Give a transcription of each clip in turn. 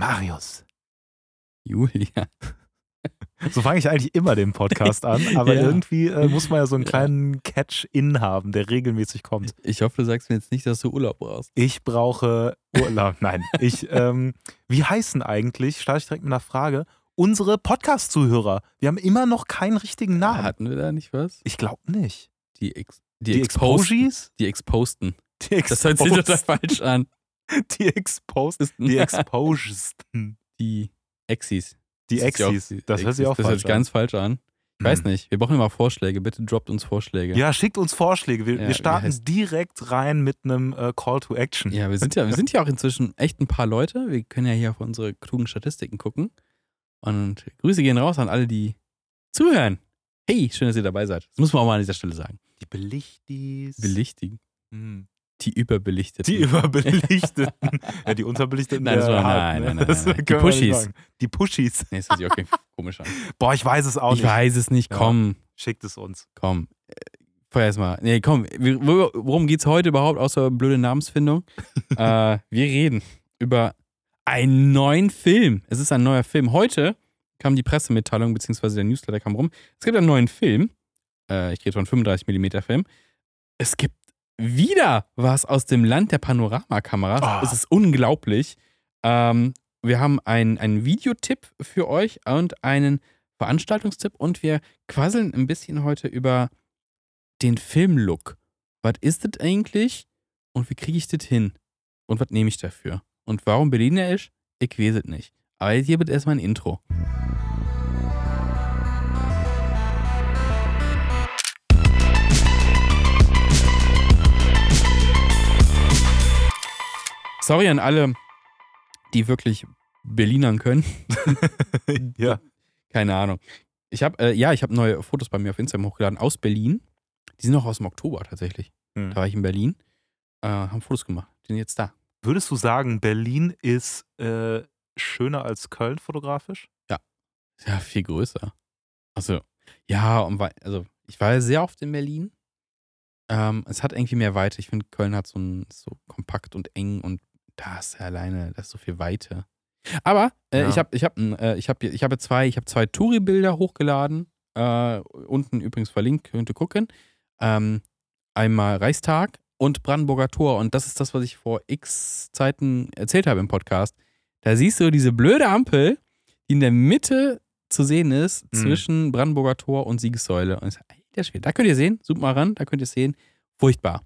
Marius. Julia. So fange ich eigentlich immer den Podcast an, aber Ja. irgendwie äh, muss man ja so einen kleinen Catch-In haben, der regelmäßig kommt. Ich hoffe, du sagst mir jetzt nicht, dass du Urlaub brauchst. Ich brauche Urlaub. Nein, ich, ähm, wie heißen eigentlich, starte ich direkt mit einer Frage, unsere Podcast-Zuhörer? Wir haben immer noch keinen richtigen Namen. Hatten wir da nicht was? Ich glaube nicht. Die, Ex die, Die Exposten. Exposies? Die Exposten. Die Das hört sich total falsch an. Die Exposed. Die Exposesten. Die Exis. Die Das hört sich Exis. auch- Das hört sich auch Das hört falsch sich ganz falsch an. Ich weiß Hm. nicht. Wir brauchen immer Vorschläge. Bitte droppt uns Vorschläge. Ja, schickt uns Vorschläge. Wir, Ja, wir starten direkt rein mit einem äh, Call to Action. Ja, wir sind ja, wir sind ja auch inzwischen echt ein paar Leute. Wir können ja hier auf unsere klugen Statistiken gucken. Und Grüße gehen raus an alle, die zuhören. Hey, schön, dass ihr dabei seid. Das muss man auch mal an dieser Stelle sagen. Die Belichtis. Belichtigen. Hm. Die Überbelichteten. Die Überbelichteten. ja, die Unterbelichteten. Nein, das war- Hart, nein, ne? nein, nein, Das nein, Die sagen. Die Pushis. Nee, das hört sich komisch an. Boah, ich weiß es auch Ich nicht. weiß es nicht. Ja. Komm, Schickt es uns. komm. Äh, Vorher erstmal. Nee, komm. Worum geht's heute überhaupt, außer blöde Namensfindung? äh, wir reden über einen neuen Film. Es ist ein neuer Film. Heute kam die Pressemitteilung, beziehungsweise der Newsletter kam rum. Es gibt einen neuen Film. Äh, ich rede von 35mm Film. Es gibt wieder was aus dem Land der Panoramakameras. Ah. Es ist unglaublich. Ähm, wir haben einen, einen Videotipp für euch und einen Veranstaltungstipp und wir quasseln ein bisschen heute über den Filmlook. Was ist das eigentlich und wie kriege ich das hin? Und was nehme ich dafür? Und warum Berliner ist? Ich weiß es nicht. Aber jetzt hier wird erstmal ein Intro. Sorry an alle, die wirklich Berlinern können. ja. Keine Ahnung. Ich habe, äh, ja, ich habe neue Fotos bei mir auf Instagram hochgeladen aus Berlin. Die sind noch aus dem Oktober tatsächlich. Hm. Da war ich in Berlin, äh, haben Fotos gemacht. Die sind jetzt da. Würdest du sagen, Berlin ist äh, schöner als Köln fotografisch? Ja, viel größer. Also, ja, und also ich war ja sehr oft in Berlin. Ähm, es hat irgendwie mehr Weite. Ich finde, Köln hat so ein so kompakt und eng und da ist ja alleine, da ist so viel Weite. Aber äh, Ja. ich habe ich hab, äh, ich hab, ich habe zwei, ich habe zwei Touri-Bilder hochgeladen. Äh, unten übrigens verlinkt, könnt ihr gucken. Ähm, einmal Reichstag und Brandenburger Tor. Und das ist das, was ich vor x Zeiten erzählt habe im Podcast. Da siehst du diese blöde Ampel, die in der Mitte zu sehen ist Mhm. zwischen Brandenburger Tor und Siegessäule. Und ich sag, alter Schwede, da könnt ihr sehen, zoom mal ran, da könnt ihr sehen. Furchtbar.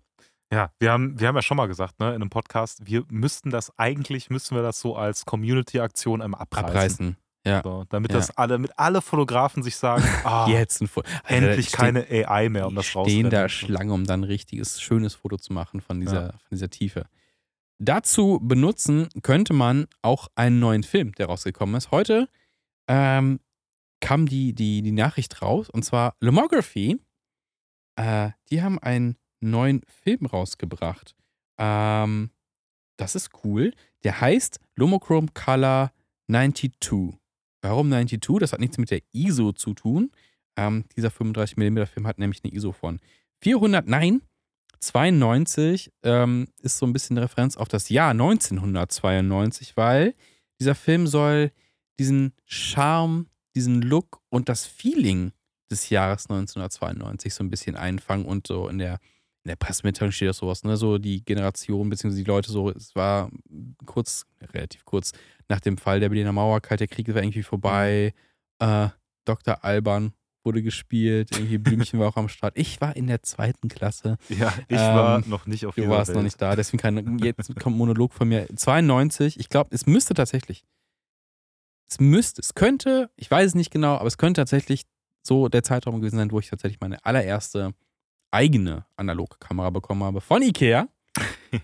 Ja, wir haben, wir haben ja schon mal gesagt, ne, in einem Podcast, wir müssten das, eigentlich müssen wir das so als Community-Aktion einmal abreißen. Abreißen. Ja. So, damit Ja. das alle, mit alle Fotografen sich sagen, ah, Jetzt ein Foto. endlich keine AI mehr, um das stehen rauszufinden. da Schlange, um dann ein richtiges, schönes Foto zu machen von dieser, von dieser Tiefe. Dazu benutzen könnte man auch einen neuen Film, der rausgekommen ist. Heute ähm, kam die, die, die Nachricht raus, und zwar Lomography. Äh, die haben einen neuen Film rausgebracht. Ähm, das ist cool. Der heißt Lomochrome Color 92. Warum 92? Das hat nichts mit der ISO zu tun. Ähm, dieser 35mm Film hat nämlich eine ISO von 400, nein, 92 ähm, ist so ein bisschen eine Referenz auf das Jahr 1992, weil dieser Film soll diesen Charme, diesen Look und das Feeling des Jahres 1992 so ein bisschen einfangen und so in der, in der Pressemitteilung steht das sowas, ne, so die Generation bzw. die Leute so, es war kurz, relativ kurz nach dem Fall der Berliner Mauer, Kalter Krieg war irgendwie vorbei, äh, Dr. Alban wurde gespielt, irgendwie Blümchen war auch am Start. Ich war in der zweiten Klasse. Ja, ich Ähm, war noch nicht auf Du warst Welt. noch nicht da, deswegen kann, jetzt kommt ein Monolog von mir. 92, ich glaube, es müsste tatsächlich, es müsste, es könnte, ich weiß es nicht genau, aber es könnte tatsächlich so der Zeitraum gewesen sein, wo ich tatsächlich meine allererste eigene analoge Kamera bekommen habe von Ikea.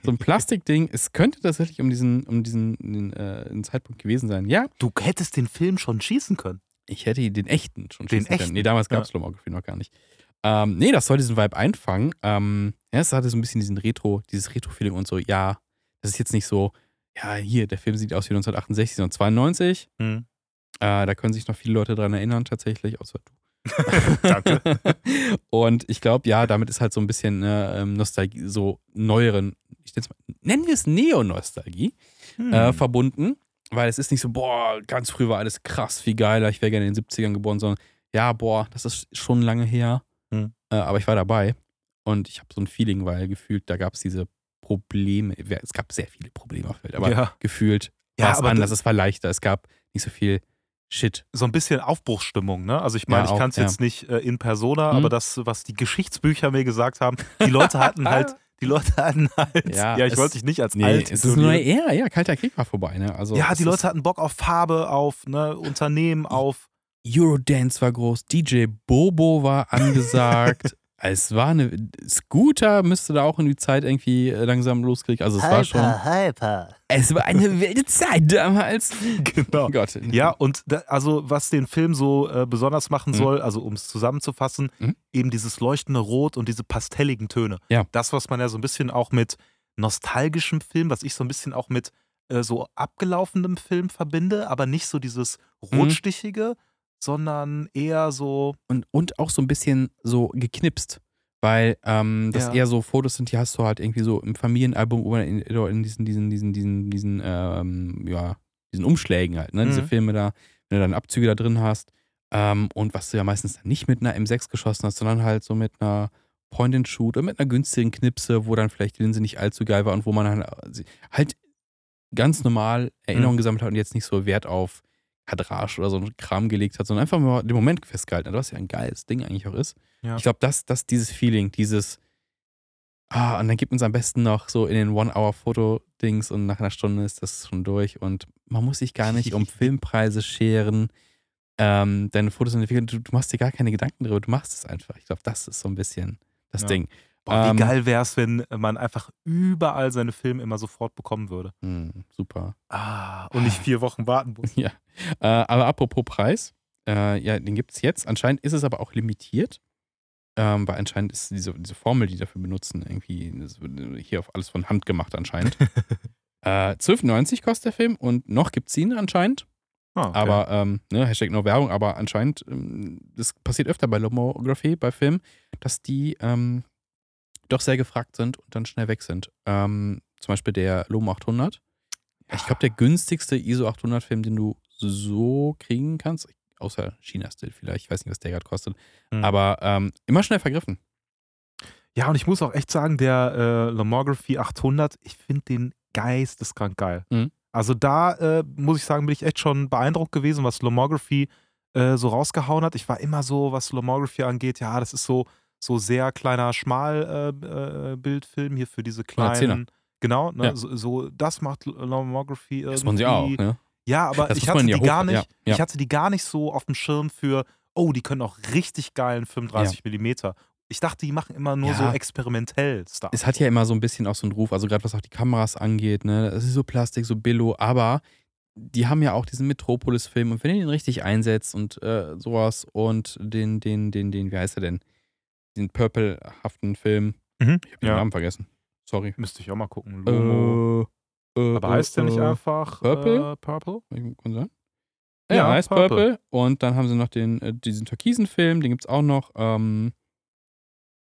So ein Plastikding. Es könnte tatsächlich um diesen, um diesen den, äh, Zeitpunkt gewesen sein. Ja, Du hättest den Film schon schießen können. ich hätte den echten schon Den schießen können. echten? Nee, damals gab es Lomography noch gar nicht. Ähm, nee, das soll diesen Vibe einfangen. Ähm, ja, es hatte so ein bisschen diesen Retro, dieses Retro-Feeling und so, ja, das ist jetzt nicht so, ja, hier, der Film sieht aus wie 1968, sondern 92. Hm. Äh, da können sich noch viele Leute dran erinnern, tatsächlich, außer du. Danke. und ich glaube, ja, damit ist halt so ein bisschen ähm, Nostalgie, so neueren, ich nenn's mal, nennen wir es Neo-Nostalgie, Hm. äh, verbunden. weil es ist nicht so, boah, ganz früh war alles krass, viel geiler, ich wäre gerne in den 70ern geboren, sondern ja, boah, das ist schon lange her. Hm. Äh, aber ich war dabei und ich habe so ein Feeling, weil gefühlt, da gab es diese Probleme. Es gab sehr viele Probleme auf der Welt, aber Ja. gefühlt Ja, war es anders, es war leichter, es gab nicht so viel Shit. so ein bisschen Aufbruchsstimmung, ne? Also ich meine, Ja, ich kann es ja. jetzt nicht äh, in Persona, Mhm. aber das, was die Geschichtsbücher mir gesagt haben, die Leute hatten halt, die Leute hatten halt, ja, Ja, ich wollte dich nicht als Nee, alt es ist nur eher, ja, Kalter Krieg war vorbei, ne? Also Ja, die Leute hatten Bock auf Farbe, auf ne, Unternehmen, auf Eurodance war groß, DJ Bobo war angesagt. es war eine. Scooter müsste da auch in die Zeit irgendwie äh, langsam loskriegen. Also es war schon. hyper. Es war eine wilde Zeit damals. genau. Oh Gott. Ja, und da, also was den Film so äh, besonders machen Mhm. soll, also um es zusammenzufassen, Mhm. eben dieses leuchtende Rot und diese pastelligen Töne. Ja. Das, was man ja so ein bisschen auch mit nostalgischem Film, was ich so ein bisschen auch mit äh, so abgelaufenem Film verbinde, aber nicht so dieses Mhm. Sondern eher so, Und, und auch so ein bisschen so geknipst. Weil ähm, das Ja. eher so Fotos sind, die hast du halt irgendwie so im Familienalbum oder in, in diesen, diesen, diesen, diesen, diesen, ähm, ja, diesen Umschlägen halt, ne? Diese Mhm. Filme da, wenn du dann Abzüge da drin hast. Ähm, und was du ja meistens dann nicht mit einer M6 geschossen hast, sondern halt so mit einer Point-and-Shoot oder mit einer günstigen Knipse, wo dann vielleicht die Linse nicht allzu geil war und wo man äh, halt ganz normal Erinnerungen gesammelt hat und jetzt nicht so Wert auf Kadrage oder so einen Kram gelegt hat, sondern einfach mal den Moment festgehalten hat, was ja ein geiles Ding eigentlich auch ist. Ja. Ich glaube, dass das, dieses Feeling, dieses Ah, und dann gibt uns am besten noch so in den One-Hour-Foto-Dings und nach einer Stunde ist das schon durch und man muss sich gar nicht um Filmpreise scheren. Ähm, deine Fotos sind entwickelt, du, du machst dir gar keine Gedanken darüber, du machst es einfach. Ich glaube, das ist so ein bisschen das Ja. Ding. Boah, wie Ähm, geil wäre es, wenn man einfach überall seine Filme immer sofort bekommen würde. Hm, super. Ah, und nicht vier Wochen warten muss. Ja. Äh, aber apropos Preis, äh, ja, den gibt es jetzt. Anscheinend ist es aber auch limitiert. Ähm, weil anscheinend ist diese, diese Formel, die dafür benutzen, irgendwie hier auf alles von Hand gemacht anscheinend. äh, 12,90 kostet der Film und noch gibt es ihn anscheinend. Ah, okay. Aber, ähm, ne, Hashtag no Werbung, aber anscheinend, ähm, das passiert öfter bei Lomography, bei Filmen, dass die ähm, doch sehr gefragt sind und dann schnell weg sind. Ähm, zum Beispiel der Lomo 800. Ich glaube, der günstigste ISO 800 Film, den du so kriegen kannst, außer China-Still vielleicht, ich weiß nicht, was der gerade kostet, Hm. aber ähm, immer schnell vergriffen. Ja, und ich muss auch echt sagen, der äh, Lomography 800, ich finde den geisteskrank geil. Mhm. Also da äh, muss ich sagen, bin ich echt schon beeindruckt gewesen, was Lomography äh, so rausgehauen hat. Ich war immer so, was Lomography angeht, ja, das ist so, so sehr kleiner Schmalbildfilm äh, Bildfilm hier für diese Ja, kleinen. Genau, ne? Ja. so, so, das macht Lomography irgendwie. Das wollen sie auch, ne? Ja, aber Das ich man hatte ja die gar nicht, ja, ja. ich hatte die gar nicht so auf dem Schirm für, oh, die können auch richtig geilen 35 Millimeter. Ich dachte, die machen immer nur Ja. so experimentell Stuff. es hat ja immer so ein bisschen auch so einen Ruf, also gerade was auch die Kameras angeht, ne, es ist so Plastik, so Billo, aber die haben ja auch diesen Metropolis-Film und wenn ihr den richtig einsetzt und äh, sowas und den, den, den, den, wie heißt er denn? Den purplehaften Film, Mhm. ich habe den Ja. Namen vergessen. Sorry. Müsste ich auch mal gucken. Lomo. Äh, äh, aber heißt der nicht äh, einfach Purple? Äh, Purple? Kann sein. Ja, Ja, heißt Purple. Purple. Und dann haben sie noch den, äh, diesen türkisen Film, den gibt es auch noch. Ähm,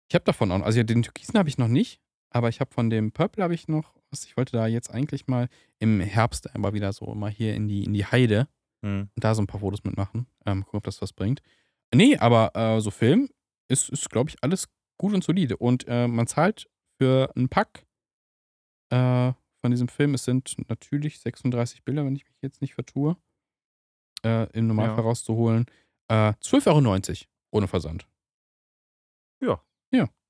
ich habe davon auch, also ja, den türkisen habe ich noch nicht, aber ich habe von dem Purple habe ich noch, was ich wollte da jetzt eigentlich mal im Herbst aber wieder so mal hier in die, in die Heide Mhm. und da so ein paar Fotos mitmachen. Ähm, gucken, ob das was bringt. Nee, aber äh, so Film ist, ist glaube ich, alles gut und solide. Und äh, man zahlt für einen Pack äh, von diesem Film, es sind natürlich 36 Bilder, wenn ich mich jetzt nicht vertue, äh, im Normalfall Ja. rauszuholen. Äh, 12,90 Euro ohne Versand.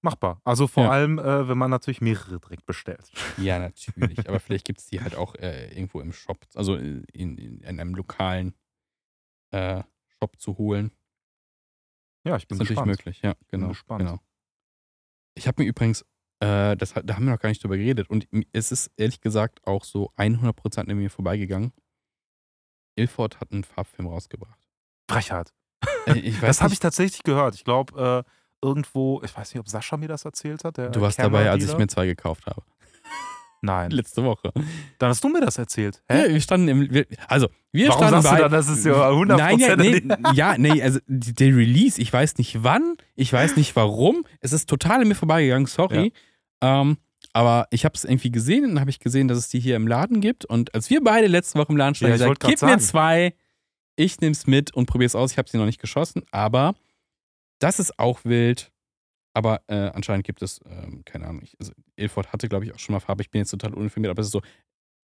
Machbar. Also vor Ja. allem, äh, wenn man natürlich mehrere direkt bestellt. Ja, natürlich. aber vielleicht gibt es die halt auch äh, irgendwo im Shop, also in, in, in einem lokalen äh, Shop zu holen. Ja, ich bin ist natürlich gespannt. möglich, ja, genau. gespannt. genau. Ich habe mir übrigens, äh, das, da haben wir noch gar nicht drüber geredet und es ist ehrlich gesagt auch so 100% an mir vorbeigegangen. Ilford hat einen Farbfilm rausgebracht. Frechheit. Äh, Das habe ich tatsächlich gehört. Ich glaube, äh, irgendwo, ich weiß nicht, ob Sascha mir das erzählt hat. Du warst dabei, als ich mir zwei gekauft habe. Nein. Letzte Woche. Dann hast du mir das erzählt. Ja, wir standen im, wir, also wir Warum standen sagst du bei, dann, das ist ja 100% Nein, ja, nee, ja, nee, also der Release, ich weiß nicht wann, ich weiß nicht warum, es ist total an mir vorbeigegangen, sorry. Ähm, Aber ich habe es irgendwie gesehen und dann habe ich gesehen, dass es die hier im Laden gibt. Und als wir beide letzte Woche im Laden standen, Ja, ich gesagt, gib mir sagen. zwei, ich nehme es mit und probiere es aus. Ich habe sie noch nicht geschossen, aber das ist auch wild. Aber äh, anscheinend gibt es, ähm, keine Ahnung, ich, also Ilford hatte, glaube ich, auch schon mal Farbe. Ich bin jetzt total uninformiert, aber es ist so,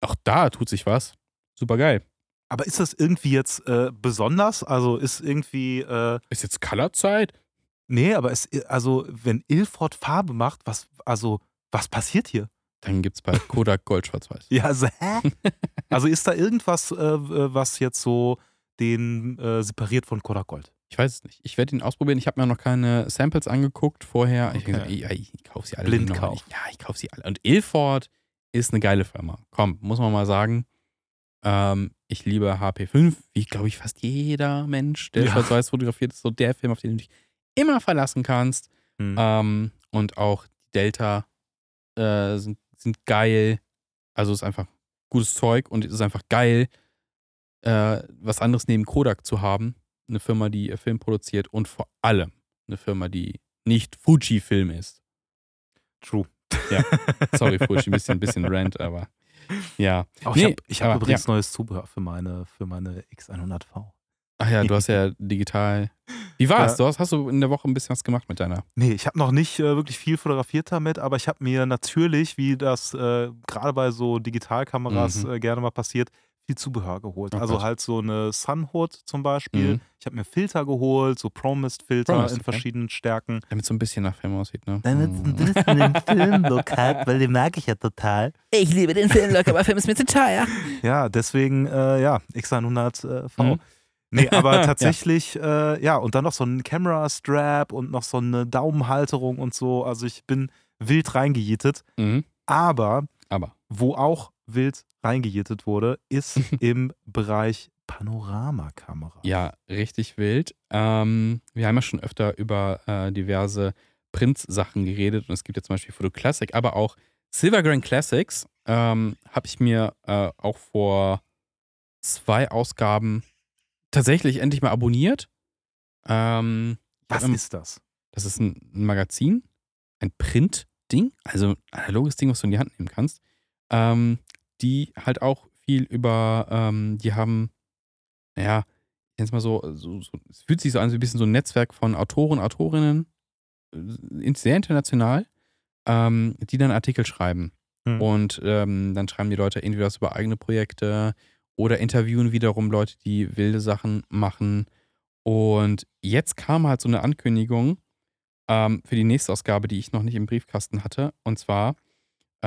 auch da tut sich was. Super geil. Aber ist das irgendwie jetzt äh, besonders? Also ist irgendwie, äh, Ist jetzt Colorzeit? nee, aber es, also wenn Ilford Farbe macht, was, also, was passiert hier? Dann gibt es bei Kodak Gold Schwarz-Weiß. Ja, also, hä? also ist da irgendwas, äh, was jetzt so den äh, separiert von Kodak Gold? Ich weiß es nicht. Ich werde ihn ausprobieren. Ich habe mir noch keine Samples angeguckt vorher. Ich, Okay. ich, ich, ich kaufe sie alle. Blindkauf. noch. Ich, ja, ich kaufe sie alle. Und Ilford ist eine geile Firma. Komm, muss man mal sagen. Ähm, ich liebe HP5, wie glaube ich fast jeder Mensch, der Ja. schwarz-weiß fotografiert, ist so der Film, auf den du dich immer verlassen kannst. Hm. Ähm, und auch die Delta äh, sind, sind geil. Also ist einfach gutes Zeug und es ist einfach geil, äh, was anderes neben Kodak zu haben. Eine Firma, die äh, Film produziert und vor allem eine Firma, die nicht Fuji-Film ist. True. Sorry, Fuji, ein bisschen, ein bisschen Rant, aber ja. Auch Nee, ich habe hab übrigens neues Zubehör für meine, für meine X100V. Ach ja, du hast ja digital. Wie war's? Ja. Du hast, hast du in der Woche ein bisschen was gemacht mit deiner? Nee, ich habe noch nicht äh, wirklich viel fotografiert damit, aber ich habe mir natürlich, wie das äh, gerade bei so Digitalkameras Mhm. äh, gerne mal passiert, viel Zubehör geholt. Oh also Gott. halt so eine Sunhood zum Beispiel. Mhm. Ich habe mir Filter geholt, so Promist-Filter Promist, in okay. verschiedenen Stärken. Damit so ein bisschen nach Film aussieht, ne? Damit es ein bisschen den Filmlook hat, weil den mag ich ja total. Ich liebe den Filmlook, aber Film ist mir zu teuer. Ja, deswegen, äh, ja, X100 äh, V. Mhm. Nee, aber tatsächlich, äh, ja, und dann noch so ein Camera-Strap und noch so eine Daumenhalterung und so. Also ich bin wild reingejietet. Mhm. Aber Aber. wo auch wild reingejietet wurde, ist im Bereich Panoramakamera. Ja, richtig wild. Ähm, wir haben ja schon öfter über äh, diverse Print-Sachen geredet und es gibt ja zum Beispiel Photo Classic, aber auch Silvergrain Classics ähm, habe ich mir äh, auch vor zwei Ausgaben tatsächlich endlich mal abonniert. Ähm, Was im- ist das? das ist ein ein Magazin, ein Print-Ding, also ein analoges Ding, was du in die Hand nehmen kannst, ähm, die halt auch viel über, ähm, die haben, naja, ich nenne es mal so, so, so, es fühlt sich so an, so ein bisschen so ein Netzwerk von Autoren, Autorinnen, äh, sehr international, ähm, die dann Artikel schreiben. Hm. Und ähm, dann schreiben die Leute entweder was über eigene Projekte oder interviewen wiederum Leute, die wilde Sachen machen. Und jetzt kam halt so eine Ankündigung ähm, für die nächste Ausgabe, die ich noch nicht im Briefkasten hatte. Und zwar,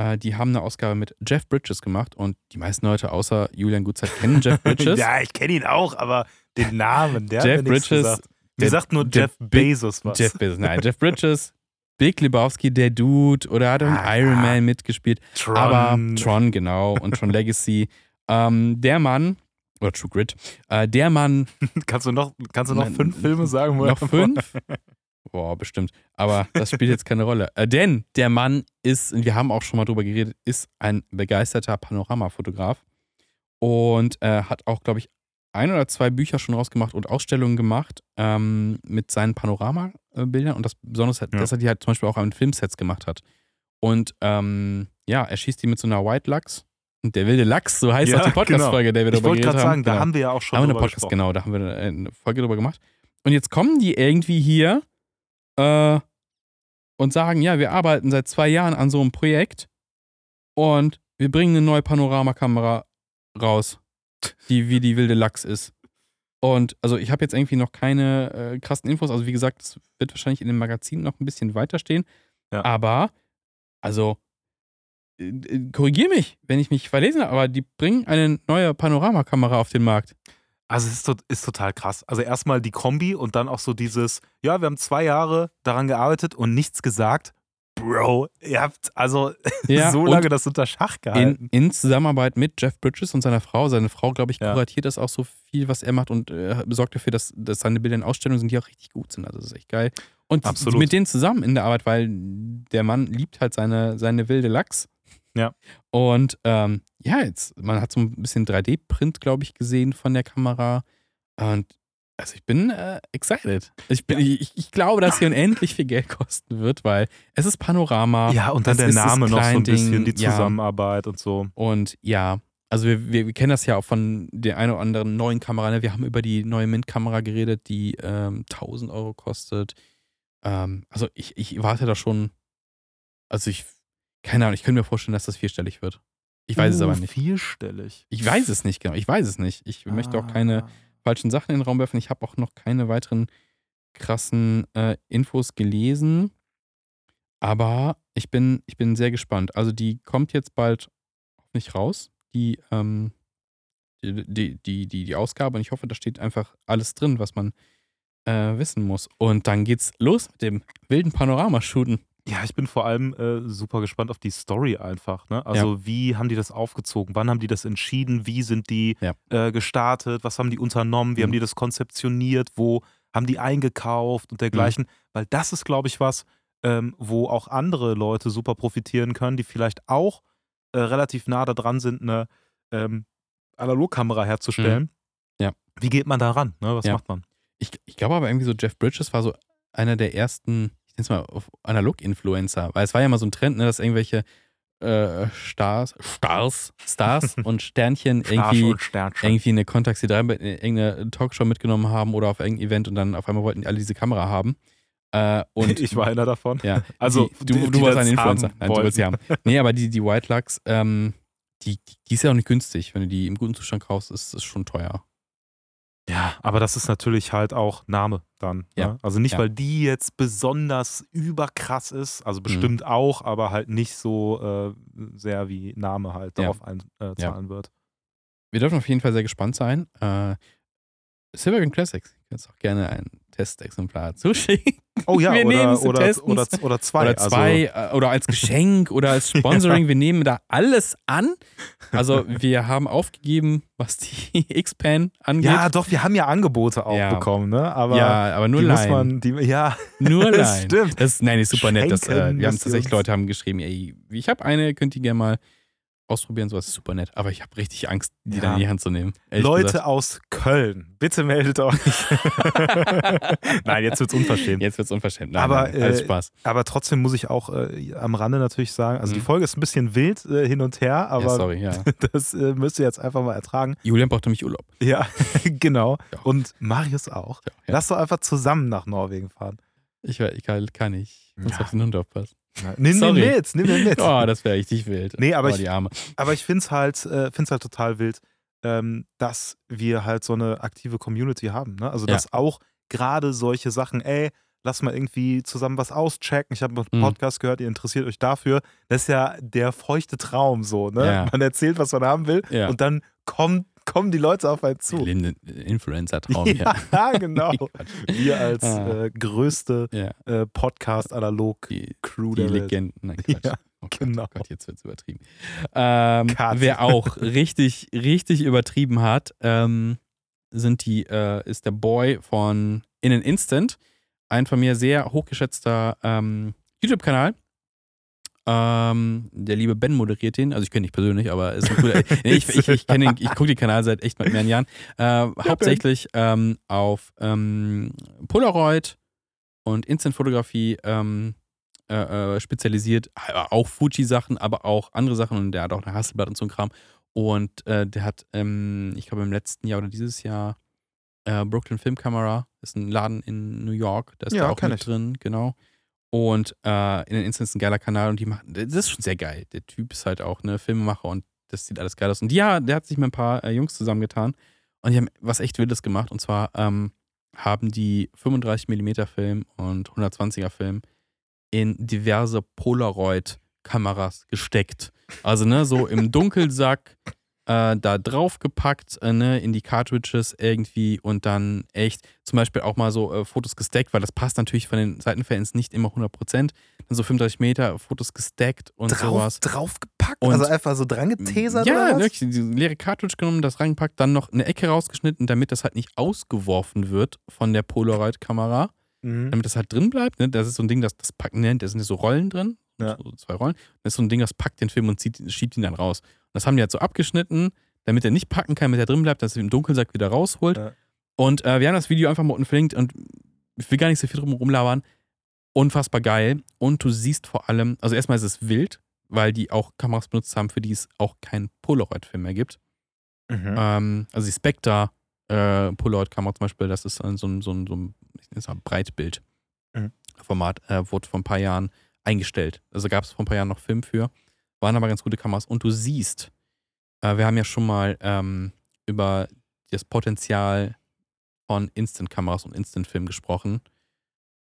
äh, die haben eine Ausgabe mit Jeff Bridges gemacht und die meisten Leute außer Julian Gutzeit kennen Jeff Bridges. ja, ich kenne ihn auch, aber den Namen, der Jeff hat mir Bridges, gesagt. Mir der- sagt nur der Jeff Big- Bezos was. Jeff Bezos, nein, Jeff Bridges, Big Lebowski, der Dude, oder hat er in Ah, Iron. Man mitgespielt. Tron. Aber Tron, genau, und Tron Legacy. Ähm, der Mann, oder True Grit, äh, der Mann, kannst du noch, kannst du noch fünf Filme sagen? wo noch fünf? Boah, bestimmt. Aber das spielt jetzt keine Rolle. Äh, denn der Mann ist, wir haben auch schon mal drüber geredet, ist ein begeisterter Panoramafotograf und äh, hat auch, glaube ich, ein oder zwei Bücher schon rausgemacht und Ausstellungen gemacht ähm, mit seinen Panoramabildern. Und das Besondere ist, Ja. dass er die halt zum Beispiel auch an Filmsets gemacht hat. Und ähm, ja, er schießt die mit so einer White Lachs. Und der wilde Lachs, so heißt Ja, auch die Podcast-Folge, der wir Ich darüber wollte geredet gerade haben. sagen, da Genau haben wir ja auch schon haben wir eine drüber Podcast, gesprochen. genau, da haben wir eine Folge drüber gemacht. Und jetzt kommen die irgendwie hier äh, und sagen, ja, wir arbeiten seit zwei Jahren an so einem Projekt und wir bringen eine neue Panoramakamera raus, die wie die wilde Lachs ist. Und also ich habe jetzt irgendwie noch keine äh, krassen Infos. Also wie gesagt, es wird wahrscheinlich in dem Magazin noch ein bisschen weiterstehen. Ja. Aber, also, äh, äh, korrigier mich, wenn ich mich verlesen habe, aber die bringen eine neue Panoramakamera auf den Markt. Also es ist, ist total krass. Also erstmal die Kombi und dann auch so dieses, ja, wir haben zwei Jahre daran gearbeitet und nichts gesagt. Bro, ihr habt also Ja, so lange das unter Schach in, gehalten. in Zusammenarbeit mit Jeff Bridges und seiner Frau. Seine Frau, glaube ich, Ja. kuratiert das auch so viel, was er macht und äh, sorgt dafür, dass, dass seine Bilder in Ausstellungen sind, die auch richtig gut sind. Also das ist echt geil. Und Absolut. mit denen zusammen in der Arbeit, weil der Mann liebt halt seine, seine wilde Lachs. Ja. Und ähm, ja, jetzt, man hat so ein bisschen 3D-Print, glaube ich, gesehen von der Kamera. Und Also ich bin äh, excited. Ich, bin, ich, ich glaube, dass hier unendlich viel Geld kosten wird, weil es ist Panorama. Ja, und dann der Name noch so ein bisschen, die ja. Zusammenarbeit und so. Und ja, also wir, wir, wir kennen das ja auch von der einen oder anderen neuen Kamera. Ne? Wir haben über die neue Mint-Kamera geredet, die ähm, 1000 Euro kostet. Ähm, also ich, ich warte da schon. Also ich, keine Ahnung, ich könnte mir vorstellen, dass das vierstellig wird. Ich weiß es Uh, aber nicht. Vierstellig. Ich weiß es nicht genau. Ich weiß es nicht. Ich möchte auch keine Ah. falschen Sachen in den Raum werfen. Ich habe auch noch keine weiteren krassen äh, Infos gelesen. Aber ich bin, ich bin sehr gespannt. Also die kommt jetzt bald nicht raus, die, ähm, die, die, die, die, die Ausgabe. Und ich hoffe, da steht einfach alles drin, was man äh, wissen muss. Und dann geht's los mit dem wilden Panorama-Shooten. Ja, ich bin vor allem äh, super gespannt auf die Story einfach. Ne? Also, wie haben die das aufgezogen? Wann haben die das entschieden? Wie sind die Ja. äh, gestartet? Was haben die unternommen? Wie Mhm. haben die das konzeptioniert? Wo haben die eingekauft und dergleichen? Weil das ist, glaube ich, was, ähm, wo auch andere Leute super profitieren können, die vielleicht auch äh, relativ nah daran sind, eine ähm, Analogkamera herzustellen. Mhm. Ja. Wie geht man da ran? Ne? Was Ja. macht man? Ich, ich glaube aber irgendwie so, Jeff Bridges war so einer der ersten, es mal auf Analog-Influencer, weil es war ja mal so ein Trend, ne, dass irgendwelche äh, Stars, Stars, Stars und Sternchen irgendwie, und Sternchen. irgendwie eine Contact C3 bei irgendeiner Talkshow mitgenommen haben oder auf irgendein Event und dann auf einmal wollten die alle diese Kamera haben. Äh, und ich war einer davon. ja, Also, die, du, die- du die warst ein Influencer. Nein, du willst sie haben. Nee, aber die, die White Lux, ähm, die, die ist ja auch nicht günstig. Wenn du die im guten Zustand kaufst, ist es schon teuer. Ja, aber das ist natürlich halt auch Name dann. Ja. Ne? Also nicht, Ja. weil die jetzt besonders überkrass ist, Mhm. also bestimmt auch, aber halt nicht so äh, sehr wie Name halt Ja. darauf einzahlen äh, wird. Wir dürfen auf jeden Fall sehr gespannt sein. Äh, Silvergun Classics, du kannst auch gerne ein Testexemplar zuschicken. Oh ja, Wir oder, oder, oder, oder zwei. Oder zwei, äh, oder als Geschenk oder als Sponsoring. Wir nehmen da alles an. Also wir haben aufgegeben, was die X-Pan Also, angeht. ja, doch, wir haben ja Angebote auch Ja. bekommen, ne? Aber ja, aber nur die muss Line. man, die, ja, Nur das Line. stimmt. Das, nein, ist super nett. Das, äh, Schenken wir haben tatsächlich. Leute haben geschrieben, ey, ich habe eine, könnt ihr gerne mal ausprobieren, sowas ist super nett. Aber ich habe richtig Angst, die Ja. dann in die Hand zu nehmen. Leute gesagt. aus Köln, bitte meldet euch. Nein, jetzt wird's unverschämt. Jetzt wird's unverschämt. Nein, Aber, nein, alles äh, Spaß. Aber trotzdem muss ich auch äh, am Rande natürlich sagen, also die Mhm. Folge ist ein bisschen wild äh, hin und her, aber ja, sorry, ja. das äh, müsst ihr jetzt einfach mal ertragen. Julian braucht nämlich Urlaub. Ja, genau. Und Marius auch. Lass doch einfach zusammen nach Norwegen fahren. Ich, ich kann, kann nicht. Ich muss auf den Hund aufpassen. Nimm Sorry. den mit, nimm den mit. Oh, das wäre richtig wild. Nee, aber oh, ich- die Arme. Aber ich finde es halt, äh, find's halt total wild, ähm, dass wir halt so eine aktive Community haben. Ne? Also, Ja. dass auch gerade solche Sachen, ey, lass mal irgendwie zusammen was auschecken. Ich habe einen Mhm. Podcast gehört, ihr interessiert euch dafür. Das ist ja der feuchte Traum so. Ne? Ja. Man erzählt, was man haben will Ja. und dann kommen, kommen die Leute auf einen Wir zu. leben den Influencer-Traum hier. Ja, genau. Wir als Ah. äh, größte Ja, äh, Podcast-Analog-Crew die, die der Welt. Legenden. Nein, Quatsch. Ja, oh Gott, genau. Oh Gott, jetzt wird's übertrieben. Ähm, wer auch richtig, richtig übertrieben hat, ähm, sind die, äh, ist der Boy von In an Instant. Ein von mir sehr hochgeschätzter ähm, YouTube-Kanal. Ähm, der liebe Ben moderiert den. Also ich kenne ihn nicht persönlich, aber ist ein cooler. nee, ich ich, ich, ich gucke den Kanal seit echt mehreren Jahren. Äh, hauptsächlich ähm, auf ähm, Polaroid und Instant-Fotografie ähm, äh, äh, spezialisiert. Äh, Auch Fuji-Sachen, aber auch andere Sachen. Und der hat auch eine Hasselblatt und so ein Kram. Und äh, der hat, ähm, ich glaube, im letzten Jahr oder dieses Jahr äh, Brooklyn Film Camera. ist ein Laden in New York. Da ist Ja, der auch mit ich. drin, genau. Und äh, in den Instance ein geiler Kanal und die machen, das ist schon sehr geil. Der Typ ist halt auch eine Filmemacher und das sieht alles geil aus. Und ja, der hat sich mit ein paar äh, Jungs zusammengetan und die haben was echt Wildes gemacht. Und zwar ähm, haben die 35mm Film und 120er Film in diverse Polaroid-Kameras gesteckt. Also, ne, so im Dunkelsack äh, da draufgepackt, äh, ne, in die Cartridges irgendwie und dann echt zum Beispiel auch mal so äh, Fotos gestackt, weil das passt natürlich von den Seitenfans nicht immer 100%. Dann so 35 Meter Fotos gestackt und Drauf, sowas. draufgepackt? Und- also einfach so dran getasert Ja, wirklich, diese leere Cartridge genommen, das reingepackt, dann noch eine Ecke rausgeschnitten, damit das halt nicht ausgeworfen wird von der Polaroid-Kamera, Mhm. damit das halt drin bleibt. Ne? Das ist so ein Ding, das, das packen, ne? da sind ja so Rollen drin, Ja. so zwei Rollen. Das ist so ein Ding, das packt den Film und zieht, schiebt ihn dann raus. Das haben die halt so abgeschnitten, damit er nicht packen kann, damit er drin bleibt, dass er im Dunkelsack wieder rausholt. Ja. Und äh, wir haben das Video einfach mal unten verlinkt und ich will gar nicht so viel drum rumlabern. Unfassbar geil. Und du siehst vor allem, also erstmal ist es wild, weil die auch Kameras benutzt haben, für die es auch keinen Polaroid-Film mehr gibt. Mhm. Ähm, also die Spectre äh, Polaroid-Kamera zum Beispiel, das ist ein- so ein, so ein, so ein es mal Breitbild-Format, Mhm. äh, wurde vor ein paar Jahren eingestellt. Also gab es vor ein paar Jahren noch Film für. Waren aber ganz gute Kameras. Und du siehst, äh, wir haben ja schon mal ähm, über das Potenzial von Instant-Kameras und Instant-Film gesprochen.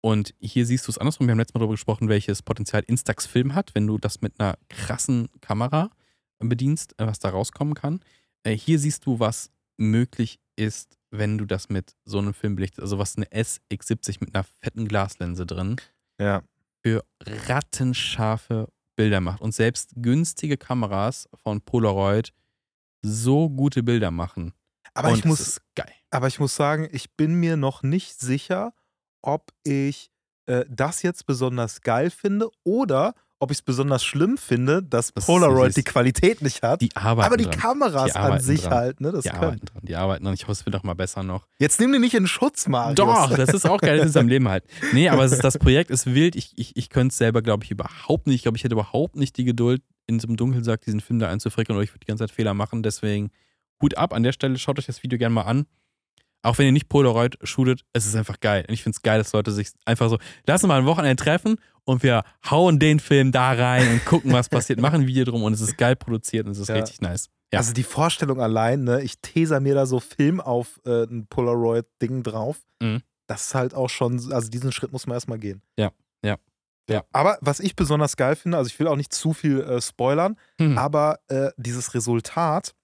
Und hier siehst du es andersrum. Wir haben letztes Mal darüber gesprochen, welches Potenzial Instax-Film hat, wenn du das mit einer krassen Kamera bedienst, äh, was da rauskommen kann. Äh, hier siehst du, was möglich ist, wenn du das mit so einem Film belichtest. Also was eine SX70 mit einer fetten Glaslinse drin Ja. für rattenscharfe Bilder macht. Und selbst günstige Kameras von Polaroid so gute Bilder machen. Aber Und ich muss, aber ich muss sagen, ich bin mir noch nicht sicher, ob ich äh, das jetzt besonders geil finde oder ob ich es besonders schlimm finde, dass Das Polaroid die Qualität nicht hat. Die arbeiten aber die dran. Kameras Die an sich dran. halt, ne? Das Die können. arbeiten dran. Die arbeiten dran. Ich hoffe, es wird auch mal besser noch. Jetzt nimm die nicht in Schutz, Marius. Doch, das ist auch geil, das ist am Leben halt. Nee, aber es ist, das Projekt ist wild. Ich, ich, ich könnte es selber, glaube ich, überhaupt nicht. Ich glaube, ich hätte überhaupt nicht die Geduld, in so einem Dunkelsack diesen Film da einzufricken oder ich würde die ganze Zeit Fehler machen. Deswegen Hut ab an der Stelle. Schaut euch das Video gerne mal an. Auch wenn ihr nicht Polaroid shootet, es ist einfach geil. Und ich finde es geil, dass Leute sich einfach so, lassen mal ein Wochenende treffen und wir hauen den Film da rein und gucken, was passiert, machen ein Video drum und es ist geil produziert und es ist Ja. richtig nice. Ja. Also die Vorstellung allein, ne? Ich teser mir da so Film auf äh, ein Polaroid-Ding drauf. Mhm. Das ist halt auch schon, also diesen Schritt muss man erstmal gehen. Ja, ja, ja. Aber was ich besonders geil finde, also ich will auch nicht zu viel äh, spoilern, Hm. aber äh, dieses Resultat,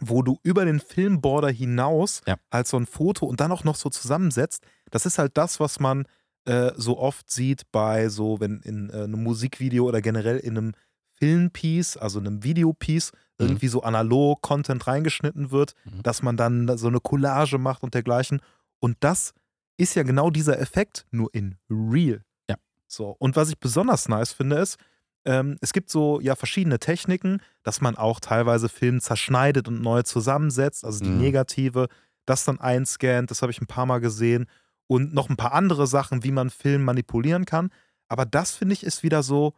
wo du über den Filmborder hinaus Ja. halt so ein Foto und dann auch noch so zusammensetzt, das ist halt das, was man äh, so oft sieht bei so, wenn in äh, einem Musikvideo oder generell in einem Filmpiece, also einem Videopiece, Mhm. irgendwie so analog Content reingeschnitten wird, Mhm. dass man dann so eine Collage macht und dergleichen. Und das ist ja genau dieser Effekt, nur in real. Ja. So. Und was ich besonders nice finde, ist, ähm, es gibt so ja verschiedene Techniken, dass man auch teilweise Film zerschneidet und neu zusammensetzt, also die Mhm. Negative, das dann einscannt, das habe ich ein paar Mal gesehen. Und noch ein paar andere Sachen, wie man Film manipulieren kann. Aber das finde ich ist wieder so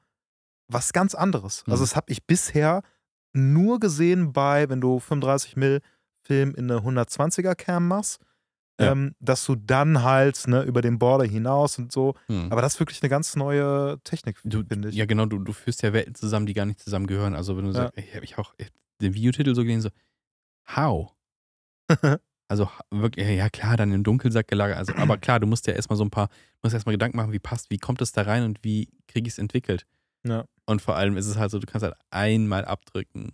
was ganz anderes. Also, Mhm. das habe ich bisher nur gesehen bei, wenn du 35 Mill Film in eine 120er Cam machst, Ja. ähm, dass du dann halt ne, über den Border hinaus und so. Hm. Aber das ist wirklich eine ganz neue Technik, finde ich. Ja, genau, du, du führst ja Welten zusammen, die gar nicht zusammengehören. Also, wenn du Ja. sagst, ich habe ich auch den Videotitel so gesehen, so, how? also, wirklich, ja, klar, dann im Dunkelsack gelagert. Also, aber klar, du musst ja erstmal so ein paar, musst erstmal Gedanken machen, wie passt, wie kommt es da rein und wie kriege ich es entwickelt. Ja. Und vor allem ist es halt so, du kannst halt einmal abdrücken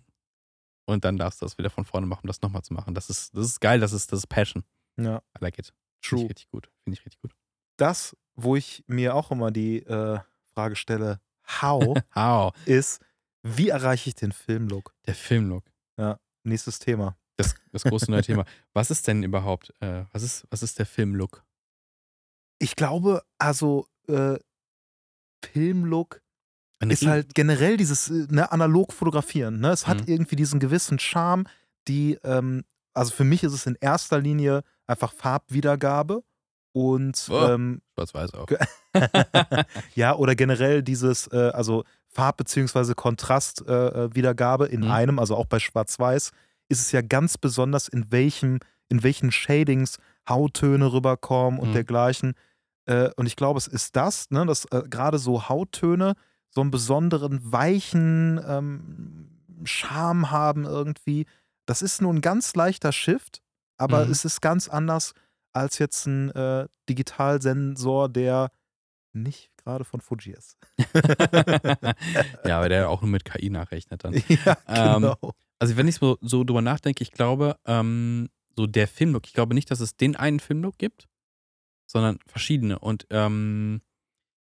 und dann darfst du das wieder von vorne machen, um das nochmal zu machen. Das ist, das ist geil, das ist, das ist Passion. Ja, I like it. Finde true. ich richtig gut. Finde ich richtig gut. Das, wo ich mir auch immer die äh, Frage stelle, how, How? ist, wie erreiche ich den Filmlook? Der Filmlook. Nächstes Thema. Das, das große neue Thema. Was ist denn überhaupt, äh, was, ist, was ist der Filmlook? Ich glaube, also äh, Filmlook ist halt generell dieses äh, ne, analog fotografieren. Ne? Es hat Mhm. irgendwie diesen gewissen Charme, die, ähm, also für mich ist es in erster Linie einfach Farbwiedergabe und Oh. ähm, Schwarz-Weiß auch. Ja, oder generell dieses, äh, also Farb- bzw. Kontrastwiedergabe in Mhm. einem, also auch bei Schwarz-Weiß, ist es ja ganz besonders, in welchem, in welchen Shadings Hauttöne rüberkommen und Mhm. dergleichen. Äh, und ich glaube, es ist das, ne, dass äh, gerade so Hauttöne so einen besonderen, weichen ähm, Charme haben irgendwie. Das ist nur ein ganz leichter Shift, aber Mhm. es ist ganz anders als jetzt ein äh, Digitalsensor, der nicht gerade von Fuji ist. ja, aber der auch nur mit KI nachrechnet dann. ja, Ähm, genau. Also wenn ich so, so drüber nachdenke, ich glaube, ähm, so der Filmlook, ich glaube nicht, dass es den einen Filmlook gibt, sondern verschiedene. Und ähm,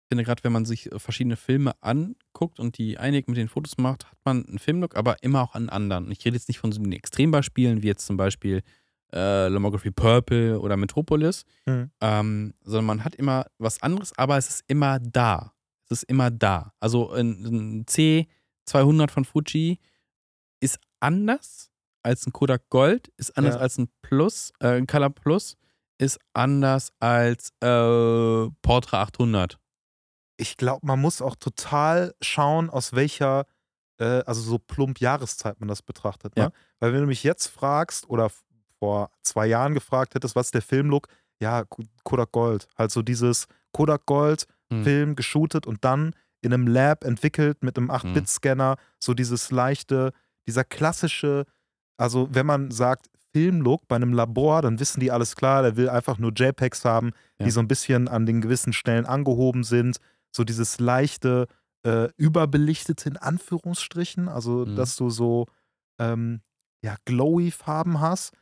ich finde gerade, wenn man sich verschiedene Filme anguckt und die einig mit den Fotos macht, hat man einen Filmlook, aber immer auch einen anderen. Und ich rede jetzt nicht von so den Extrembeispielen, wie jetzt zum Beispiel äh, Lomography Purple oder Metropolis, Mhm. ähm, sondern man hat immer was anderes, aber es ist immer da. Es ist immer da. Also ein, ein C200 von Fuji ist anders als ein Kodak Gold, ist anders Ja. als ein Plus, äh, ein Color Plus, ist anders als äh, Portra 800. Ich glaube, man muss auch total schauen, aus welcher, äh, also so plump Jahreszeit man das betrachtet. Ne? Ja. Weil wenn du mich jetzt fragst oder vor zwei Jahren gefragt hättest, was ist der Filmlook? Ja, Kodak Gold. Halt so dieses Kodak Gold, Hm. Film geshootet und dann in einem Lab entwickelt mit einem 8-Bit-Scanner, so dieses leichte, dieser klassische, also wenn man sagt Filmlook bei einem Labor, dann wissen die alles klar, der will einfach nur JPEGs haben, Ja. die so ein bisschen an den gewissen Stellen angehoben sind, so dieses leichte, äh, überbelichtete in Anführungsstrichen, also Mhm. dass du so ähm, ja, glowy Farben hast,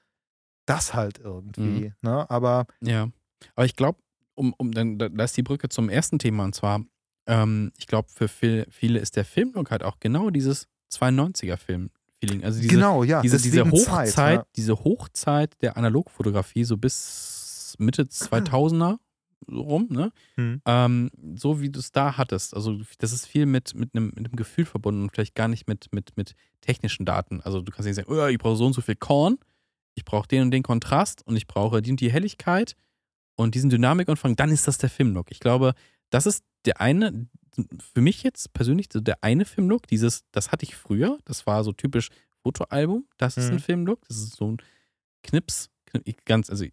das halt irgendwie, Mhm. ne? Aber Ja. Aber ich glaube, um, um dann, da ist die Brücke zum ersten Thema und zwar, ähm, ich glaube, für viel, viele ist der Filmlook halt auch genau dieses 92er-Film-Feeling. Also diese, genau, ja, diese, diese Hochzeit, Zeit, ja. diese Hochzeit der Analogfotografie, so bis Mitte 2000er so rum, ne? Hm. Ähm, so wie du es da hattest. Also, das ist viel mit, mit, einem, mit einem Gefühl verbunden und vielleicht gar nicht mit, mit, mit technischen Daten. Also, du kannst nicht sagen, oh, ich brauche so und so viel Korn, ich brauche den und den Kontrast und ich brauche die und die Helligkeit und diesen Dynamikumfang, dann ist das der Filmlook. Ich glaube, das ist der eine, für mich jetzt persönlich so der eine Filmlook, dieses, das hatte ich früher, das war so typisch Fotoalbum, das ist Mhm. ein Filmlook, das ist so ein Knips, ganz, also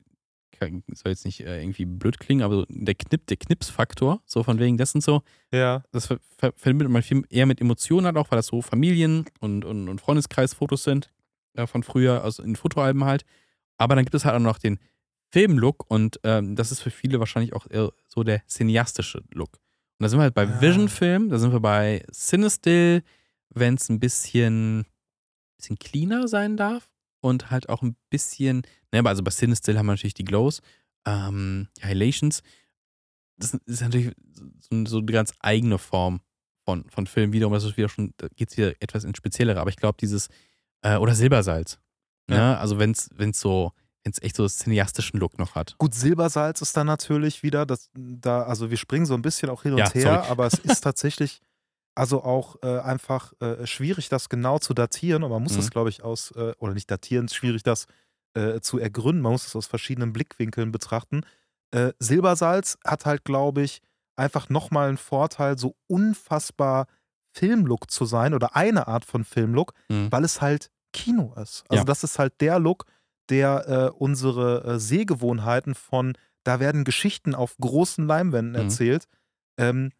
kann- soll jetzt nicht äh, irgendwie blöd klingen, aber so der Knip, der Knipsfaktor, so von wegen, das sind so, ja. das ver ver verbindet man viel eher mit Emotionen halt auch, weil das so Familien- und, und, und Freundeskreisfotos sind äh, von früher, also in Fotoalben halt. Aber dann gibt es halt auch noch den Filmlook und ähm, das ist für viele wahrscheinlich auch so der cineastische Look. Und da sind wir halt bei Ah. Vision-Film, da sind wir bei Cinestill, wenn es ein bisschen, bisschen cleaner sein darf und halt auch ein bisschen, ne, aber also bei Cinestill haben wir natürlich die Glows, ähm, die Highlights. Das ist natürlich so, so eine ganz eigene Form von, von Film wiederum. Das ist wieder schon, da geht es wieder etwas ins Speziellere. Aber ich glaube, dieses, äh, oder Silbersalz. Ne? Ja. Also wenn es so, wenn es echt so cineastischen Look noch hat. Gut, Silbersalz ist dann natürlich wieder, das, da, also wir springen so ein bisschen auch hin und Ja, her, sorry. aber es ist tatsächlich also auch äh, einfach äh, schwierig, das genau zu datieren und man muss Mhm. das, glaube ich, aus, äh, oder nicht datieren, es ist schwierig, das äh, zu ergründen, man muss es aus verschiedenen Blickwinkeln betrachten. Äh, Silbersalz hat halt, glaube ich, einfach nochmal einen Vorteil, so unfassbar Filmlook zu sein oder eine Art von Filmlook, Mhm. weil es halt Kino ist. Also Ja. das ist halt der Look, der äh, unsere äh, Sehgewohnheiten von, da werden Geschichten auf großen Leinwänden Mhm. erzählt, ähm,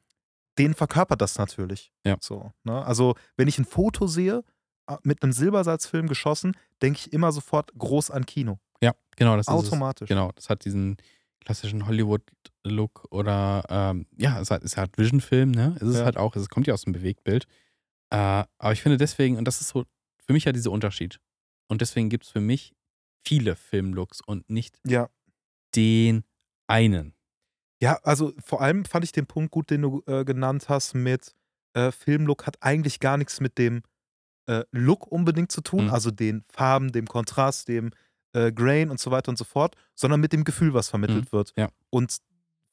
den verkörpert das natürlich. Ja. So, ne? Also wenn ich ein Foto sehe, äh, mit einem Silbersalzfilm geschossen, denke ich immer sofort groß an Kino. Ja, genau, das ist es. Automatisch. Genau, das hat diesen klassischen Hollywood-Look oder ähm, ja, es hat, es hat Vision-Film, ne? Es ist Ja. halt auch, es kommt ja aus dem Bewegtbild. Äh, aber ich finde deswegen, und das ist so für mich ja dieser Unterschied. Und deswegen gibt es für mich viele Filmlooks und nicht Ja. den einen. Ja, also vor allem fand ich den Punkt gut, den du äh, genannt hast mit äh, Filmlook hat eigentlich gar nichts mit dem äh, Look unbedingt zu tun, Mhm. also den Farben, dem Kontrast, dem äh, Grain und so weiter und so fort, sondern mit dem Gefühl, was vermittelt wird. ja. Und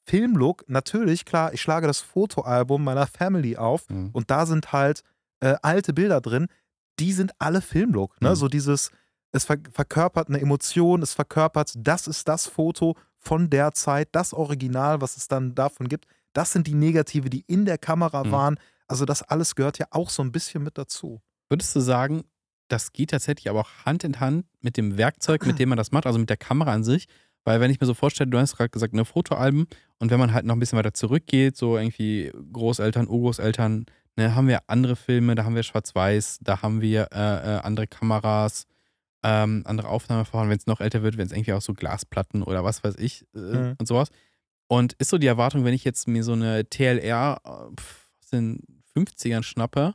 Filmlook, natürlich, klar, ich schlage das Fotoalbum meiner Family auf Mhm. und da sind halt äh, alte Bilder drin, die sind alle Filmlook. Ne? Mhm. So dieses, es ver verkörpert eine Emotion, es verkörpert, das ist das Foto von der Zeit, das Original, was es dann davon gibt. Das sind die Negative, die in der Kamera Mhm. waren. Also das alles gehört ja auch so ein bisschen mit dazu. Würdest du sagen, das geht tatsächlich aber auch Hand in Hand mit dem Werkzeug, mit dem man das macht, also mit der Kamera an sich? Weil wenn ich mir so vorstelle, du hast gerade gesagt, ne, Fotoalben und wenn man halt noch ein bisschen weiter zurückgeht, so irgendwie Großeltern, Urgroßeltern, ne, haben wir andere Filme, da haben wir Schwarz-Weiß, da haben wir äh, äh, andere Kameras, ähm, andere Aufnahmeverfahren, wenn es noch älter wird, wenn es irgendwie auch so Glasplatten oder was weiß ich äh, Mhm. und sowas. Und ist so die Erwartung, wenn ich jetzt mir so eine TLR äh, aus den 50ern schnappe,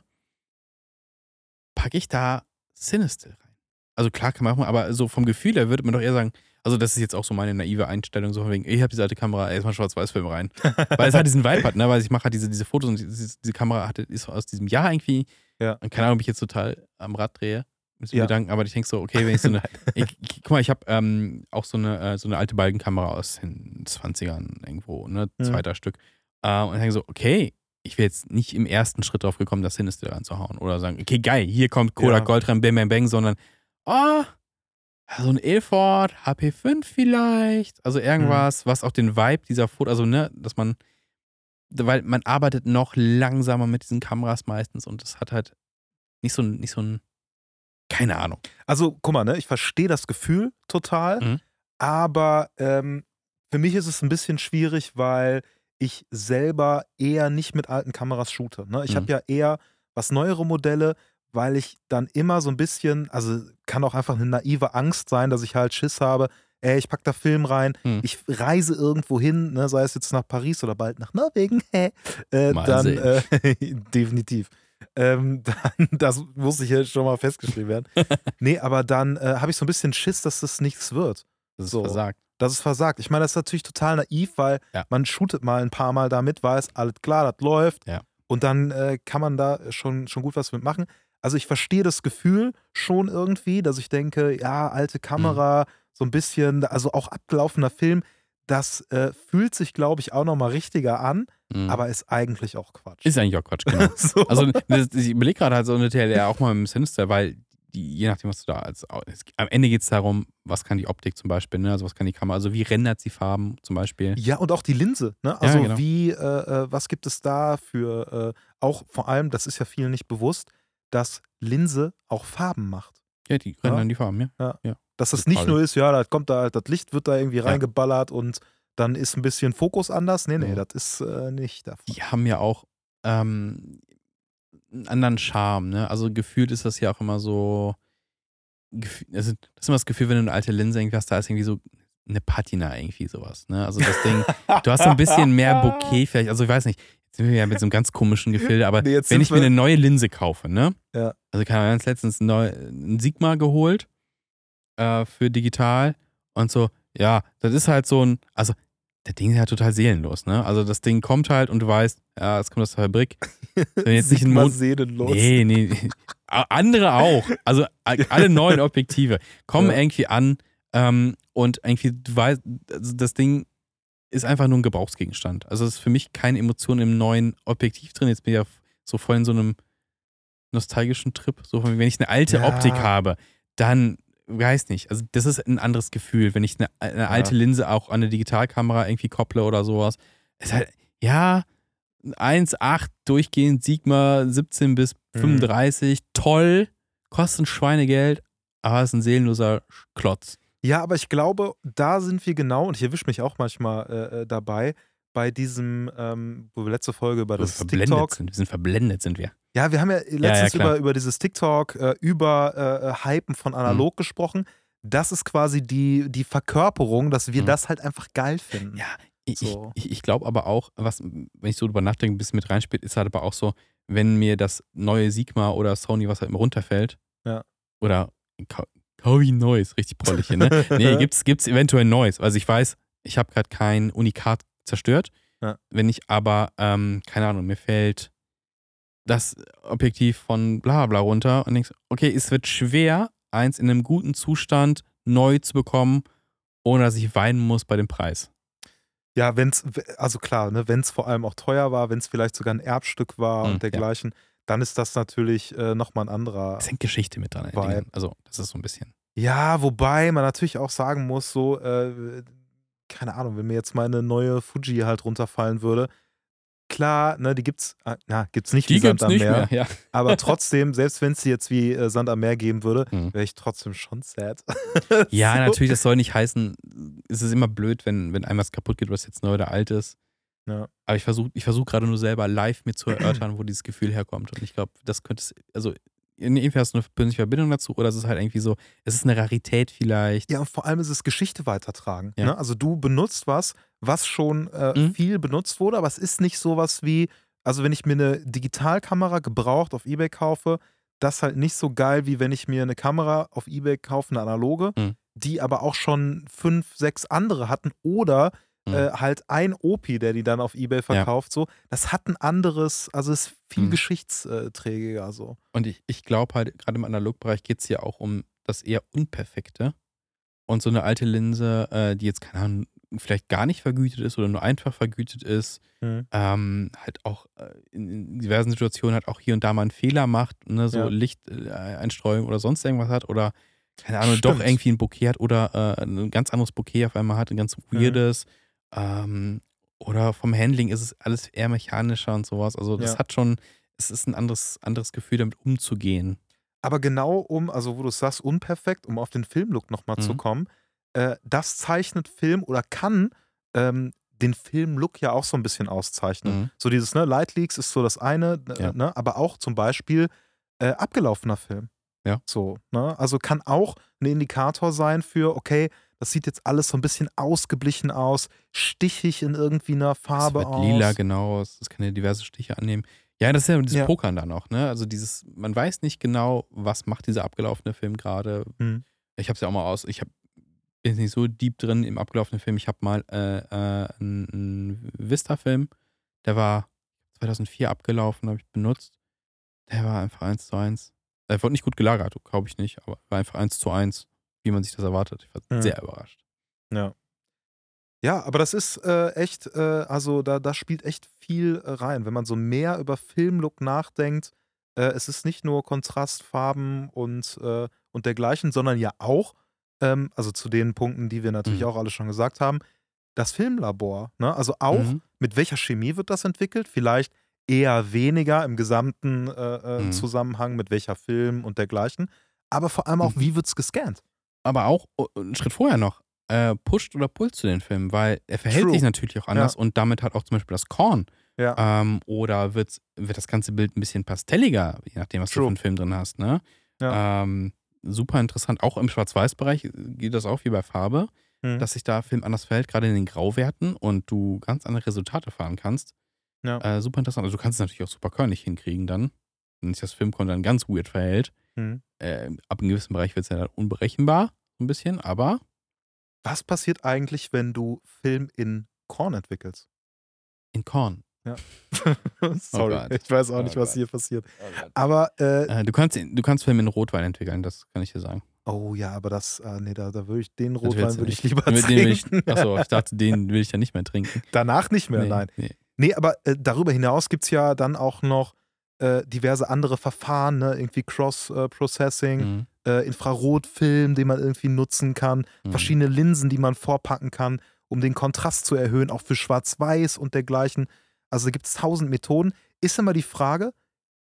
packe ich da Sinister rein. Also klar kann man machen, aber so vom Gefühl her würde man doch eher sagen, also das ist jetzt auch so meine naive Einstellung, so von wegen, ich habe diese alte Kamera, erstmal Schwarz-Weiß-Film rein. Weil es halt diesen Vibe hat, ne? Weil ich mache halt diese, diese Fotos und diese, diese Kamera hatte, ist aus diesem Jahr irgendwie. Ja. Und keine Ahnung, ob ich jetzt total am Rad drehe. Mit so Ja. Gedanken, aber ich denke so, okay, wenn ich so eine. ich, guck mal, ich habe ähm, auch so eine, äh, so eine alte Balkenkamera aus den 20ern irgendwo, ne? Mhm. Zweiter Stück. Äh, und ich denke so, okay, ich wäre jetzt nicht im ersten Schritt drauf gekommen, das Sinister ranzuhauen. Oder sagen, okay, geil, hier kommt Kodak Ja. Gold rein, bang, bang, bang, sondern oh, so ein Ilford, HP5 vielleicht. Also irgendwas, was auch den Vibe dieser Foto, also ne, dass man, weil man arbeitet noch langsamer mit diesen Kameras meistens und es hat halt nicht so ein, nicht so ein, keine Ahnung. Also, guck mal, ne, ich verstehe das Gefühl total, Mhm. aber ähm, für mich ist es ein bisschen schwierig, weil ich selber eher nicht mit alten Kameras shoote. Ne? Ich Mhm. habe ja eher was neuere Modelle, weil ich dann immer so ein bisschen, also kann auch einfach eine naive Angst sein, dass ich halt Schiss habe, ey, ich pack da Film rein, Mhm. ich reise irgendwo hin, ne, sei es jetzt nach Paris oder bald nach Norwegen, hä, äh, dann äh, definitiv. Ähm, dann, das muss ich jetzt schon mal festgeschrieben werden. nee, aber dann äh, habe ich so ein bisschen Schiss, dass das nichts wird. Das ist So. versagt. Das ist versagt. Ich meine, das ist natürlich total naiv, weil Ja. man shootet mal ein paar Mal damit, weiß, alles klar, das läuft. Ja. Und dann äh, kann man da schon, schon gut was mitmachen. Also ich verstehe das Gefühl schon irgendwie, dass ich denke, ja, alte Kamera, Mhm. so ein bisschen, also auch abgelaufener Film, das äh, fühlt sich, glaube ich, auch nochmal richtiger an, Mhm. aber ist eigentlich auch Quatsch. ist eigentlich auch Quatsch, genau. so. Also das, ich überlege gerade halt so eine TLR auch mal im Sinister, weil die, je nachdem, was du da als es, am Ende geht es darum, was kann die Optik zum Beispiel, ne? Also was kann die Kamera, also wie rendert sie Farben zum Beispiel. Ja, und auch die Linse. Ne? Also genau. wie, äh, äh, was gibt es da für, äh, auch vor allem, das ist ja vielen nicht bewusst, dass Linse auch Farben macht. Ja, die rendern die Farben, ja. Dass das Total. nicht nur ist, ja, da kommt da, das Licht wird da irgendwie Ja. reingeballert und dann ist ein bisschen Fokus anders. Nee, nee, Ja. das ist äh, nicht davon. Die haben ja auch ähm, einen anderen Charme, ne? Also gefühlt ist das ja auch immer so, also das ist immer das Gefühl, wenn du eine alte Linse irgendwie hast, da ist irgendwie so eine Patina irgendwie sowas, ne? Also das Ding, du hast so ein bisschen mehr Bouquet vielleicht, also ich weiß nicht, jetzt sind wir ja mit so einem ganz komischen Gefilde, aber Nee, jetzt wenn ich mir eine neue Linse kaufe, ne? Ja. Also ich habe ganz letztens ein, neu, ein Sigma geholt äh, für digital und so, ja, das ist halt so ein, also der Ding ist ja total seelenlos, ne? Also das Ding kommt halt und du weißt, ja, es kommt aus der Fabrik. Wenn jetzt nicht ein Mond- seelenlos. Nee, nee. Andere auch. Also alle neuen Objektive kommen Ja. irgendwie an ähm, und irgendwie, du weißt, also das Ding ist einfach nur ein Gebrauchsgegenstand. Also es ist für mich keine Emotion im neuen Objektiv drin. Jetzt bin ich ja so voll in so einem nostalgischen Trip. So, wenn ich eine alte Ja. Optik habe, dann weiß nicht. Also das ist ein anderes Gefühl, wenn ich eine, eine alte Linse auch an eine Digitalkamera irgendwie kopple oder sowas. Es ist halt, ja, 1,8 durchgehend, Sigma 17 bis Mhm. 35, toll, kostet ein Schweinegeld, aber ist ein seelenloser Klotz. Ja, aber ich glaube, da sind wir genau, und ich erwische mich auch manchmal äh, äh, dabei, bei diesem, ähm, wo wir letzte Folge über das verblendet TikTok. sind. Wir sind verblendet, sind wir. Ja, wir haben ja letztens klar. über, über dieses TikTok, äh, über äh, Hypen von analog Mhm. gesprochen. Das ist quasi die, die Verkörperung, dass wir Mhm. das halt einfach geil finden. Ja, ich, So. ich, ich glaube aber auch, was, wenn ich so drüber nachdenke, ein bisschen mit reinspielt, ist halt aber auch so, wenn mir das neue Sigma oder Sony, was halt immer runterfällt, Ja. oder kau- kau wie ein neues, richtig prollig hier, ne? Nee, gibt's, gibt's eventuell neues. Also ich weiß, ich habe gerade kein Unikat zerstört. Ja. Wenn ich aber, ähm, keine Ahnung, mir fällt das Objektiv von bla bla runter und denkst, okay, es wird schwer, eins in einem guten Zustand neu zu bekommen, ohne dass ich weinen muss bei dem Preis. Ja, wenn es, also klar, ne, wenn es vor allem auch teuer war, wenn es vielleicht sogar ein Erbstück war Mhm, und dergleichen, dann ist das natürlich äh, nochmal ein anderer. Es hängt Geschichte mit dran. Also, das ist so ein bisschen. Ja, wobei man natürlich auch sagen muss, so, äh, keine Ahnung, wenn mir jetzt mal eine neue Fuji halt runterfallen würde, klar, ne, die gibt's, äh, na, gibt's nicht wie Die Sand gibt's am Meer, mehr. Ja. aber trotzdem, selbst wenn es die jetzt wie äh, Sand am Meer geben würde, Mhm. wäre ich trotzdem schon sad. ja, So. natürlich, das soll nicht heißen, es ist immer blöd, wenn, wenn einem was kaputt geht, was jetzt neu oder alt ist. Ja. Aber ich versuche ich versuch gerade nur selber live mir zu erörtern, wo dieses Gefühl herkommt. Und ich glaube, das könnte es, also entweder hast du eine persönliche Verbindung dazu oder es ist halt irgendwie so, es ist eine Rarität vielleicht. Ja, und vor allem ist es Geschichte weitertragen. Ja. Ne? Also du benutzt was, was schon äh, Mhm. viel benutzt wurde, aber es ist nicht sowas wie, also wenn ich mir eine Digitalkamera gebraucht auf Ebay kaufe, das halt nicht so geil, wie wenn ich mir eine Kamera auf Ebay kaufe, eine analoge, Mhm. die aber auch schon fünf, sechs andere hatten oder Mhm. äh, halt ein Opi, der die dann auf Ebay verkauft. So, das hat ein anderes, also ist viel Mhm. geschichtsträgiger so. Und ich, ich glaube halt, gerade im Analogbereich geht es ja auch um das eher Unperfekte. Und so eine alte Linse, äh, die jetzt, keine Ahnung, vielleicht gar nicht vergütet ist oder nur einfach vergütet ist, Mhm. ähm, halt auch äh, in, in diversen Situationen halt auch hier und da mal einen Fehler macht, ne, so Ja. Lichteinstreuung oder sonst irgendwas hat oder keine Ahnung, doch Stimmt. irgendwie ein Bouquet hat oder äh, ein ganz anderes Bouquet auf einmal hat, ein ganz weirdes. Ähm, oder vom Handling ist es alles eher mechanischer und sowas. Also das Ja. hat schon, es ist ein anderes, anderes Gefühl, damit umzugehen. Aber genau um, also wo du sagst, unperfekt, um auf den Filmlook nochmal zu Mhm. kommen, äh, das zeichnet Film oder kann ähm, den Filmlook ja auch so ein bisschen auszeichnen. Mhm. So dieses, ne, Light Leaks ist so das eine, äh, Ja. ne, aber auch zum Beispiel äh, abgelaufener Film. Ja. So, ne? Also kann auch ein Indikator sein für, okay, das sieht jetzt alles so ein bisschen ausgeblichen aus, stichig in irgendwie einer Farbe es wird aus. lila, genau. Es es kann ja diverse Stiche annehmen. Ja, das ist ja dieses Ja. Pokern dann auch, ne? Also dieses, man weiß nicht genau, was macht dieser abgelaufene Film gerade. Mhm. Ich habe es ja auch mal aus, ich hab, bin jetzt nicht so deep drin im abgelaufenen Film. Ich habe mal äh, äh, einen, Vista-Film, der war 2004 abgelaufen, habe ich benutzt. Der war einfach eins zu eins. Er wurde nicht gut gelagert, glaube ich nicht, aber war einfach eins zu eins, wie man sich das erwartet. Ich war Mhm. sehr überrascht. Ja, aber das ist äh, echt, äh, also da, da spielt echt viel äh, rein. Wenn man so mehr über Filmlook nachdenkt, äh, es ist nicht nur Kontrastfarben und, äh, und dergleichen, sondern ja auch, ähm, also zu den Punkten, die wir natürlich Mhm. auch alle schon gesagt haben, das Filmlabor. Ne? Also auch, Mhm. mit welcher Chemie wird das entwickelt? Vielleicht eher weniger im gesamten äh, Mhm. Zusammenhang, mit welcher Film und dergleichen. Aber vor allem auch, Mhm. wie wird es gescannt? Aber auch einen Schritt vorher noch, äh, pusht oder pullt zu den Film, weil er verhält True. sich natürlich auch anders und damit hat auch zum Beispiel das Korn. Ja. Ähm, oder wird, wird das ganze Bild ein bisschen pastelliger, je nachdem, was du True. für einen Film drin hast. Ne? Ähm, super interessant. Auch im Schwarz-Weiß-Bereich geht das auch wie bei Farbe, Mhm. dass sich da Film anders verhält, gerade in den Grauwerten und du ganz andere Resultate fahren kannst. Ja. Äh, super interessant. Also du kannst es natürlich auch super körnig hinkriegen dann, sich das Filmkorn dann ganz weird verhält. Mhm. Äh, ab einem gewissen Bereich wird es ja dann unberechenbar, so ein bisschen, aber Was passiert eigentlich, wenn du Film in Korn entwickelst? in Korn. Sorry, Gott. ich weiß auch Oh nicht, was Gott. hier passiert. Aber, äh, Äh, du, kannst, du kannst Film in Rotwein entwickeln, das kann ich dir sagen. oh ja, aber das, äh, nee, da, da würde ich, den Rotwein würde ich lieber Den will ich, trinken. achso, ich dachte, den will ich ja nicht mehr trinken. Danach nicht mehr, Nee, nein. Nee. Nee, aber äh, darüber hinaus gibt es ja dann auch noch äh, diverse andere Verfahren, ne? irgendwie Cross-Processing, Mhm. äh, Infrarotfilm, den man irgendwie nutzen kann, Mhm. verschiedene Linsen, die man vorpacken kann, um den Kontrast zu erhöhen, auch für Schwarz-Weiß und dergleichen. Also gibt es tausend Methoden. Ist immer die Frage,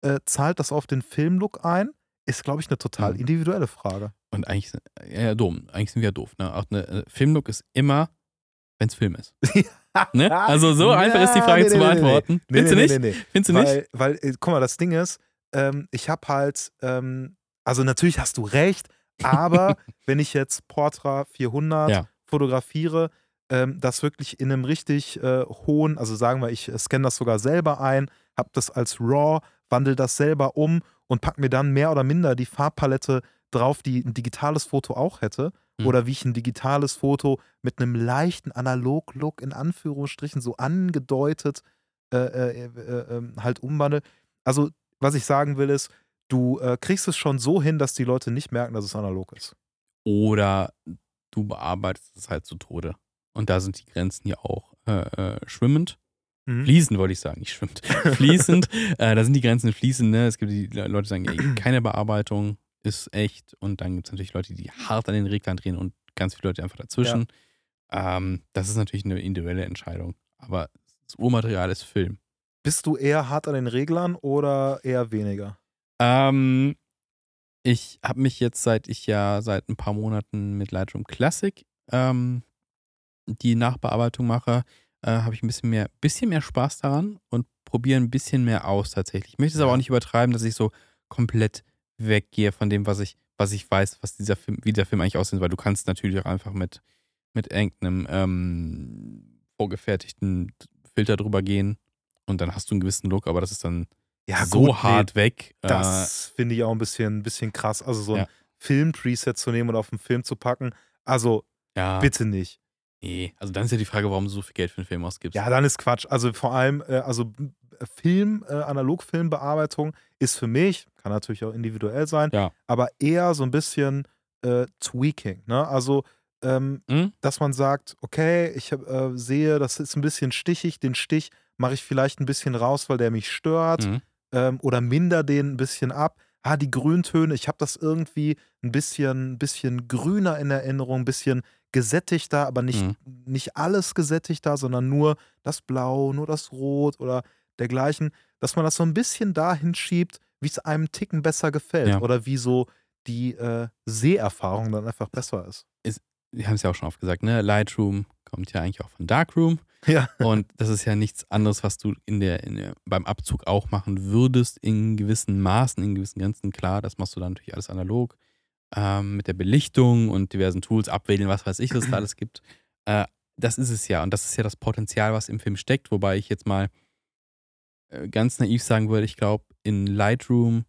äh, zahlt das auf den Filmlook ein? Ist, glaube ich, eine total Mhm. individuelle Frage. Und eigentlich, sind- ja, dumm. Eigentlich sind wir doof. Ne? Auch eine äh, Filmlook ist immer, wenn es Film ist. Ne? Also so Ja, einfach ist die Frage nee, zu nee, nee, beantworten. Nee, Findest du nicht? Findest du nicht? Weil, weil äh, guck mal, das Ding ist, ähm, ich habe halt, ähm, also natürlich hast du recht, aber wenn ich jetzt Portra 400 Ja. fotografiere, ähm, das wirklich in einem richtig äh, hohen, also sagen wir, ich äh, scanne das sogar selber ein, habe das als RAW, wandle das selber um und pack mir dann mehr oder minder die Farbpalette drauf, die ein digitales Foto auch hätte. Mhm. Oder wie ich ein digitales Foto mit einem leichten Analog-Look in Anführungsstrichen so angedeutet äh, äh, äh, äh, halt umwandle. Also, was ich sagen will, ist, du äh, kriegst es schon so hin, dass die Leute nicht merken, dass es analog ist. Oder du bearbeitest es halt zu Tode. Und da sind die Grenzen ja auch äh, schwimmend. Mhm. Fließend wollte ich sagen, nicht schwimmend. Fließend. äh, da sind die Grenzen fließend. Ne? Es gibt die Le- Leute, die sagen, ey, keine Bearbeitung ist echt. Und dann gibt es natürlich Leute, die hart an den Reglern drehen und ganz viele Leute einfach dazwischen. Ähm, das ist natürlich eine individuelle Entscheidung. Aber das Urmaterial ist Film. Bist du eher hart an den Reglern oder eher weniger? Ähm, ich habe mich jetzt seit ich ja seit ein paar Monaten mit Lightroom Classic ähm, die Nachbearbeitung mache, äh, habe ich ein bisschen mehr, bisschen mehr Spaß daran und probiere ein bisschen mehr aus tatsächlich. Ich möchte es aber Ja. auch nicht übertreiben, dass ich so komplett weggehe von dem, was ich, was ich weiß, was dieser Film, wie der Film eigentlich aussieht, weil du kannst natürlich auch einfach mit, mit irgendeinem ähm, vorgefertigten Filter drüber gehen und dann hast du einen gewissen Look, aber das ist dann so gut, nee, hart weg. äh, Das finde ich auch ein bisschen, bisschen krass. Also so ein Ja. Film-Preset zu nehmen und auf den Film zu packen. Also ja, bitte nicht. nee. Also dann ist ja die Frage, warum du so viel Geld für einen Film ausgibst. Ja, dann ist Quatsch. Also vor allem, äh, also Film, äh, Analogfilmbearbeitung ist für mich, kann natürlich auch individuell sein, Ja. aber eher so ein bisschen äh, Tweaking. Ne? Also, ähm, Hm? dass man sagt, okay, ich äh, sehe, das ist ein bisschen stichig, den Stich mache ich vielleicht ein bisschen raus, weil der mich stört Mhm. ähm, oder minder den ein bisschen ab. ah, die Grüntöne, ich habe das irgendwie ein bisschen, bisschen grüner in Erinnerung, ein bisschen gesättigter, aber nicht, Mhm. nicht alles gesättigter, sondern nur das Blau, nur das Rot oder dergleichen, dass man das so ein bisschen dahin schiebt, wie es einem Ticken besser gefällt Ja. oder wie so die äh, Seherfahrung dann einfach besser ist. Wir haben es ja auch schon oft gesagt, ne? Lightroom kommt ja eigentlich auch von Darkroom. Ja. Und das ist ja nichts anderes, was du in der, in der, beim Abzug auch machen würdest, in gewissen Maßen, in gewissen Grenzen. Klar, das machst du dann natürlich alles analog. Ähm, mit der Belichtung und diversen Tools, abwählen, was weiß ich, was es da alles gibt. Äh, das ist es ja. Und das ist ja das Potenzial, was im Film steckt. Wobei ich jetzt mal ganz naiv sagen würde, ich glaube, in Lightroom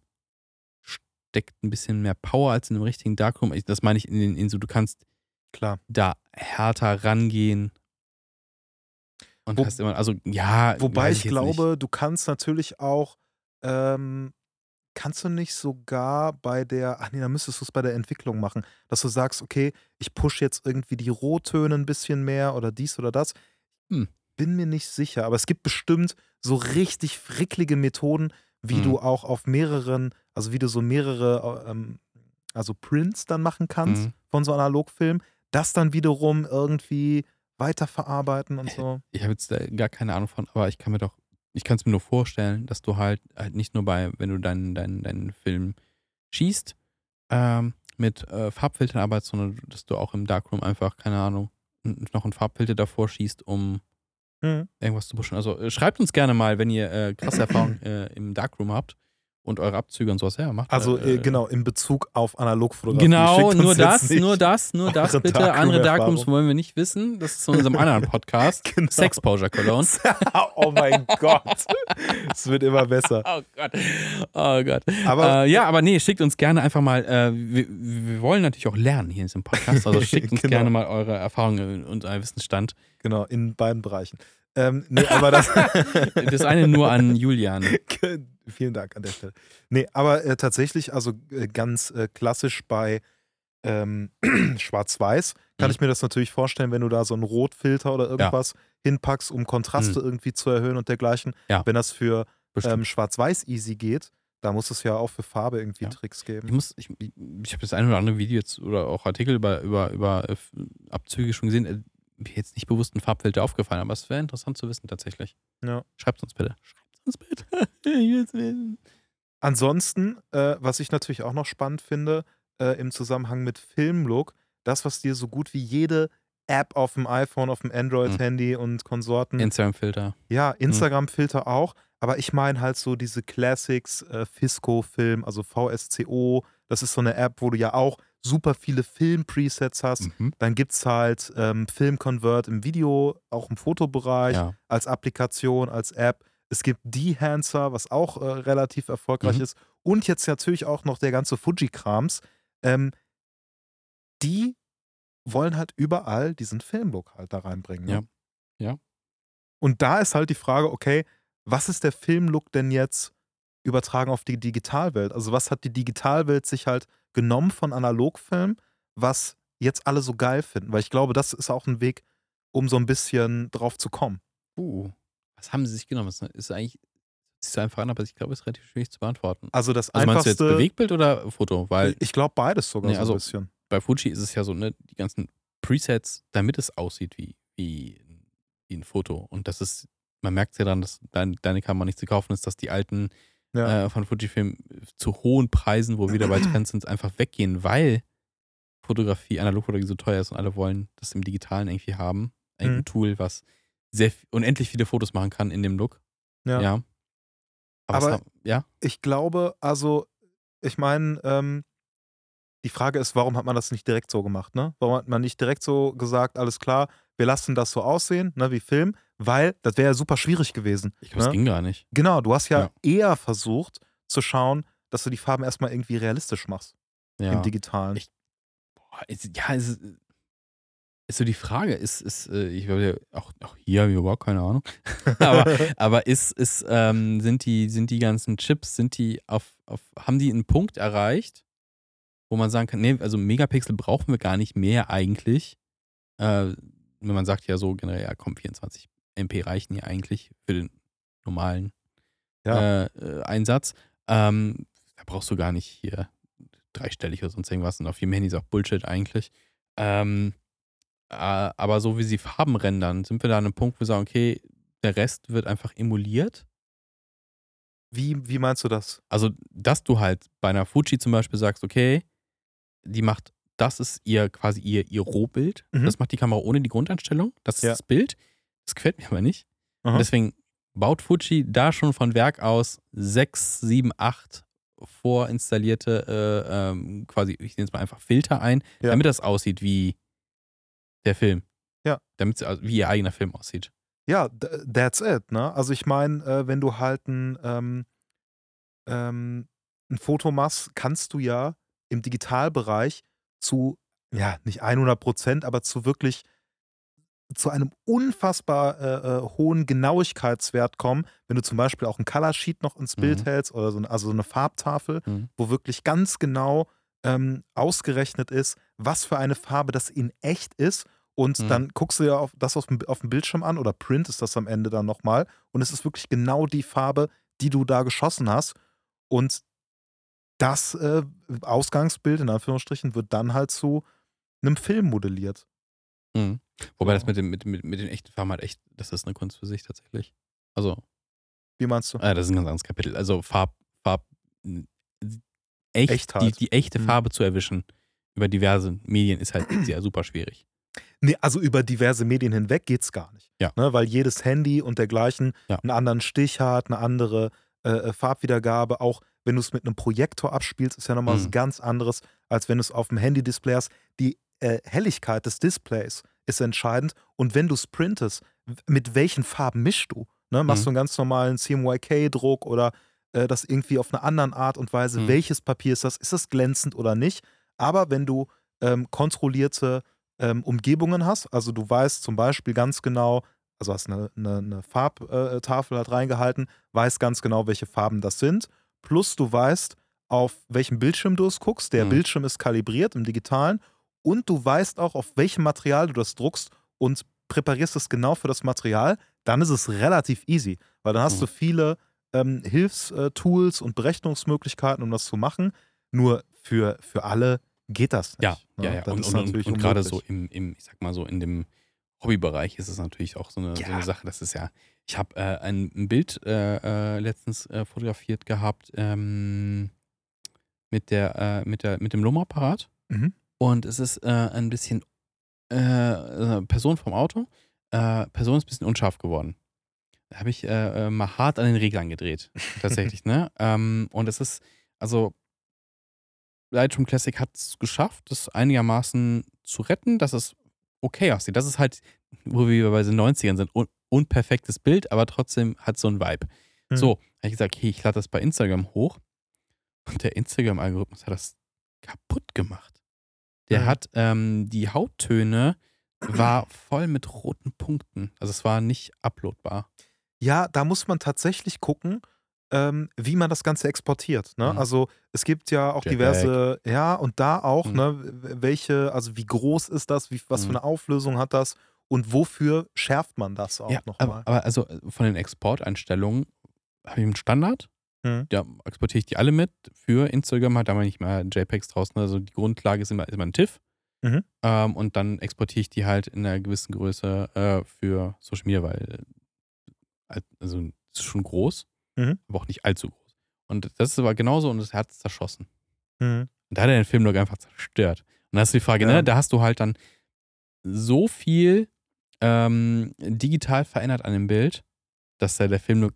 steckt ein bisschen mehr Power als in einem richtigen Darkroom. Ich, das meine ich in, den- in so, du kannst Klar. da härter rangehen. Und Wo- hast immer, also ja, Wobei ich jetzt glaube, du kannst natürlich auch, ähm, kannst du nicht sogar bei der, ach nee, da müsstest du es bei der Entwicklung machen, dass du sagst, okay, ich pushe jetzt irgendwie die Rottöne ein bisschen mehr oder dies oder das. Hm. Bin mir nicht sicher, aber es gibt bestimmt so richtig fricklige Methoden, wie Hm. du auch auf mehreren, also wie du so mehrere, ähm, also Prints dann machen kannst Mhm. von so Analogfilm, das dann wiederum irgendwie weiterverarbeiten und so. Ich habe jetzt da gar keine Ahnung von, aber ich kann mir doch, ich kann es mir nur vorstellen, dass du halt, halt nicht nur bei, wenn du deinen, deinen, deinen Film schießt, ähm, mit äh, Farbfiltern arbeitest, sondern dass du auch im Darkroom einfach, keine Ahnung, noch einen Farbfilter davor schießt, um Mhm. irgendwas zu pushen. Also äh, schreibt uns gerne mal, wenn ihr äh, krasse Erfahrungen äh, im Darkroom habt und eure Abzüge und sowas. Ja, macht Also äh, äh, genau, in Bezug auf Analogfotografie. Genau, nur das, nur das, nur das bitte. Andere Darkroom-Erfahrung. Darkrooms wollen wir nicht wissen. Das ist von unserem anderen Podcast. Genau. Sexposure Cologne. oh mein Gott. Es wird immer besser. Oh Gott. Oh Gott. Aber äh, ja, aber nee, schickt uns gerne einfach mal. Äh, wir, wir wollen natürlich auch lernen hier in diesem Podcast. Also schickt uns Genau. gerne mal eure Erfahrungen und euren Wissensstand. genau, in beiden Bereichen. Ähm, nee, aber das. Das eine nur an Julian. Vielen Dank an der Stelle. Nee, aber äh, tatsächlich, also äh, ganz äh, klassisch bei ähm, Schwarz-Weiß kann Mhm. ich mir das natürlich vorstellen, wenn du da so einen Rotfilter oder irgendwas hinpackst, um Kontraste irgendwie zu erhöhen und dergleichen. Mhm. Ja. Wenn das für ähm, Schwarz-Weiß easy geht, da muss es ja auch für Farbe irgendwie Ja. Tricks Ich geben. muss, ich, ich habe das ein oder andere Video jetzt oder auch Artikel über, über, über äh, Abzüge schon gesehen. Mir jetzt nicht bewusst ein Farbfilter aufgefallen, aber es wäre interessant zu wissen tatsächlich. Ja. Schreibt uns bitte. Schreibt uns bitte. Ansonsten, äh, was ich natürlich auch noch spannend finde, äh, im Zusammenhang mit Filmlook, das, was dir so gut wie jede App auf dem iPhone, auf dem Android-Handy und Konsorten, Instagram-Filter. ja, Instagram-Filter auch, aber ich meine halt so diese Classics, äh, Fisco-Film, also VSCO, das ist so eine App, wo du ja auch super viele Film-Presets hast. Mhm. Dann gibt es halt ähm, Film-Convert im Video, auch im Fotobereich Ja. als Applikation, als App. Es gibt Dehancer, was auch äh, relativ erfolgreich Mhm. ist. Und jetzt natürlich auch noch der ganze Fuji-Krams. Ähm, die wollen halt überall diesen Filmlook halt da reinbringen. Ne? Ja. Ja. Und da ist halt die Frage, okay, was ist der Filmlook denn jetzt übertragen auf die Digitalwelt? Also was hat die Digitalwelt sich halt genommen von Analogfilm, was jetzt alle so geil finden? Weil ich glaube, das ist auch ein Weg, um so ein bisschen drauf zu kommen. Uh, was haben sie sich genommen? Das ist eigentlich ist so einfach an, aber ich glaube, es ist relativ schwierig zu beantworten. Also das Also meinst du jetzt einfachste. Bewegtbild oder Foto? Weil ich glaube beides sogar Nee, so also- ein bisschen. bei Fuji ist es ja so, ne, die ganzen Presets, damit es aussieht wie, wie, wie ein Foto. Und das ist, man merkt ja dann, dass dein, deine Kamera nicht zu kaufen ist, dass die alten Ja. äh, von Fujifilm zu hohen Preisen, wo wir wieder bei Trends sind, einfach weggehen, weil Fotografie, Analogfotografie so teuer ist und alle wollen das im Digitalen irgendwie haben. Ein Mhm. Tool, was sehr unendlich viele Fotos machen kann in dem Look. Ja. ja. Aber- es haben- ja, Ich glaube, also, ich meine, ähm, die Frage ist, warum hat man das nicht direkt so gemacht, ne? Warum hat man nicht direkt so gesagt, alles klar, wir lassen das so aussehen, ne, wie Film? Weil das wäre ja super schwierig gewesen. ich glaube, es ne? ging gar nicht. Genau, du hast ja, Ja. eher versucht zu schauen, dass du die Farben erstmal irgendwie realistisch machst Ja. im Digitalen. Ich- Boah, ist, ja, ist, ist so die Frage, ist, ist äh, ich glaube, ja, auch, auch hier habe ich überhaupt keine Ahnung, aber, aber ist, ist, ähm, sind, die, sind die ganzen Chips, sind die auf, auf, haben die einen Punkt erreicht, wo man sagen kann, nee, also Megapixel brauchen wir gar nicht mehr eigentlich. Äh, wenn man sagt ja so generell, ja komm, 24 MP reichen ja eigentlich für den normalen Ja. äh, äh, Einsatz. Ähm, da brauchst du gar nicht hier dreistellig oder sonst irgendwas. Und auf jedem Handy ist auch Bullshit eigentlich. Ähm, äh, aber so wie sie Farben rendern, sind wir da an einem Punkt, wo wir sagen, okay, der Rest wird einfach emuliert. Wie, wie meinst du das? Also, dass du halt bei einer Fuji zum Beispiel sagst, okay, die macht, das ist ihr quasi ihr, ihr Rohbild. Mhm. Das macht die Kamera ohne die Grundeinstellung. Das ist Ja. das Bild. Das gefällt mir aber nicht. Deswegen baut Fuji da schon von Werk aus sechs, sieben, acht vorinstallierte, äh, ähm, quasi, ich nenne es mal einfach Filter ein, Ja. damit das aussieht wie der Film. Ja. Damit es also wie ihr eigener Film aussieht. Ja, th- that's it, ne? Also ich meine, äh, wenn du halt ein, ähm, ähm, ein Foto machst, kannst du ja im Digitalbereich zu, ja, nicht 100 Prozent, aber zu wirklich zu einem unfassbar äh, äh, hohen Genauigkeitswert kommen, wenn du zum Beispiel auch ein Color Sheet noch ins Bild Mhm. hältst oder so, eine- also so eine Farbtafel, Mhm. wo wirklich ganz genau ähm, ausgerechnet ist, was für eine Farbe das in echt ist. Und Mhm. dann guckst du ja auf, das auf dem, auf dem Bildschirm an oder Print ist das am Ende dann nochmal. Und es ist wirklich genau die Farbe, die du da geschossen hast. Und das äh, Ausgangsbild, in Anführungsstrichen, wird dann halt zu einem Film modelliert. Mhm. Wobei das So. mit, dem, mit, mit, mit den echten Farben halt echt, das ist eine Kunst für sich tatsächlich. Also, Wie meinst du? äh, das ist ein ganz anderes Kapitel. Also Farb, Farb, echt, Echtheit. die, die echte Mhm. Farbe zu erwischen über diverse Medien ist halt sehr super schwierig. Nee, also über diverse Medien hinweg geht's gar nicht. Ja. Ne, weil jedes Handy und dergleichen Ja. einen anderen Stich hat, eine andere äh, äh, Farbwiedergabe. Auch wenn du es mit einem Projektor abspielst, ist ja nochmal was Mhm. ganz anderes, als wenn du es auf dem Handy-Display hast. Die äh, Helligkeit des Displays ist entscheidend. Und wenn du es printest, mit welchen Farben mischst du? Ne, machst Mhm. du einen ganz normalen CMYK-Druck oder äh, das irgendwie auf eine andere Art und Weise? Mhm. Welches Papier ist das? Ist das glänzend oder nicht? Aber wenn du ähm, kontrollierte ähm, Umgebungen hast. Also du weißt zum Beispiel ganz genau, also hast eine, eine, eine Farbtafel halt reingehalten, weißt ganz genau, welche Farben das sind. Plus du weißt, auf welchem Bildschirm du es guckst. Der Mhm. Bildschirm ist kalibriert im digitalen. Und du weißt auch, auf welchem Material du das druckst und präparierst es genau für das Material. Dann ist es relativ easy, weil dann hast Mhm. du viele ähm, Hilfstools und Berechnungsmöglichkeiten, um das zu machen. Nur für, für alle geht das nicht. Ja, ne? ja, ja. Das Und, und, und, gerade so im, im, ich sag mal so, in dem Hobbybereich ist es natürlich auch so eine, so Ja. eine Sache. Das ist ja, ich habe äh, ein, ein Bild äh, äh, letztens äh, fotografiert gehabt ähm, mit, der, äh, mit, der, mit dem Lumapparat. Mhm. Und es ist ein bisschen äh, Person vom Auto. Person ist ein bisschen unscharf geworden. Da habe ich äh, mal hart an den Reglern gedreht. Tatsächlich, ne? Ähm, und es ist, also Lightroom Classic hat es geschafft, das einigermaßen zu retten, dass es okay aussieht. Das ist halt, wo wir bei den 90ern sind, un unperfektes Bild, aber trotzdem hat so ein Vibe. Mhm. So, habe ich gesagt, okay, ich lade das bei Instagram hoch und der Instagram-Algorithmus hat das kaputt gemacht. Der Mhm. hat ähm, die Hauttöne war voll mit roten Punkten. Also es war nicht uploadbar. Ja, da muss man tatsächlich gucken, ähm, wie man das Ganze exportiert. Ne? Mhm. Also es gibt ja auch JPEG. diverse, ja, und da auch, Mhm. ne, welche, also wie groß ist das, wie, was für Mhm. eine Auflösung hat das und wofür schärft man das auch ja, nochmal? aber, aber also von den Exporteinstellungen habe ich einen Standard. Mhm. Ja, exportiere ich die alle mit. Für Instagram hat da mal nicht mal JPEGs draußen. Also die Grundlage ist immer, ist immer ein TIFF. Mhm. Ähm, und dann exportiere ich die halt in einer gewissen Größe äh, für Social Media, weil äh, also es ist schon groß, Mhm. aber auch nicht allzu groß. Und das ist aber genauso und das Herz ist zerschossen. Mhm. Und da hat er den Filmlook einfach zerstört. Und da du die Frage, Ja. ne, da hast du halt dann so viel ähm, digital verändert an dem Bild, dass da der Filmlook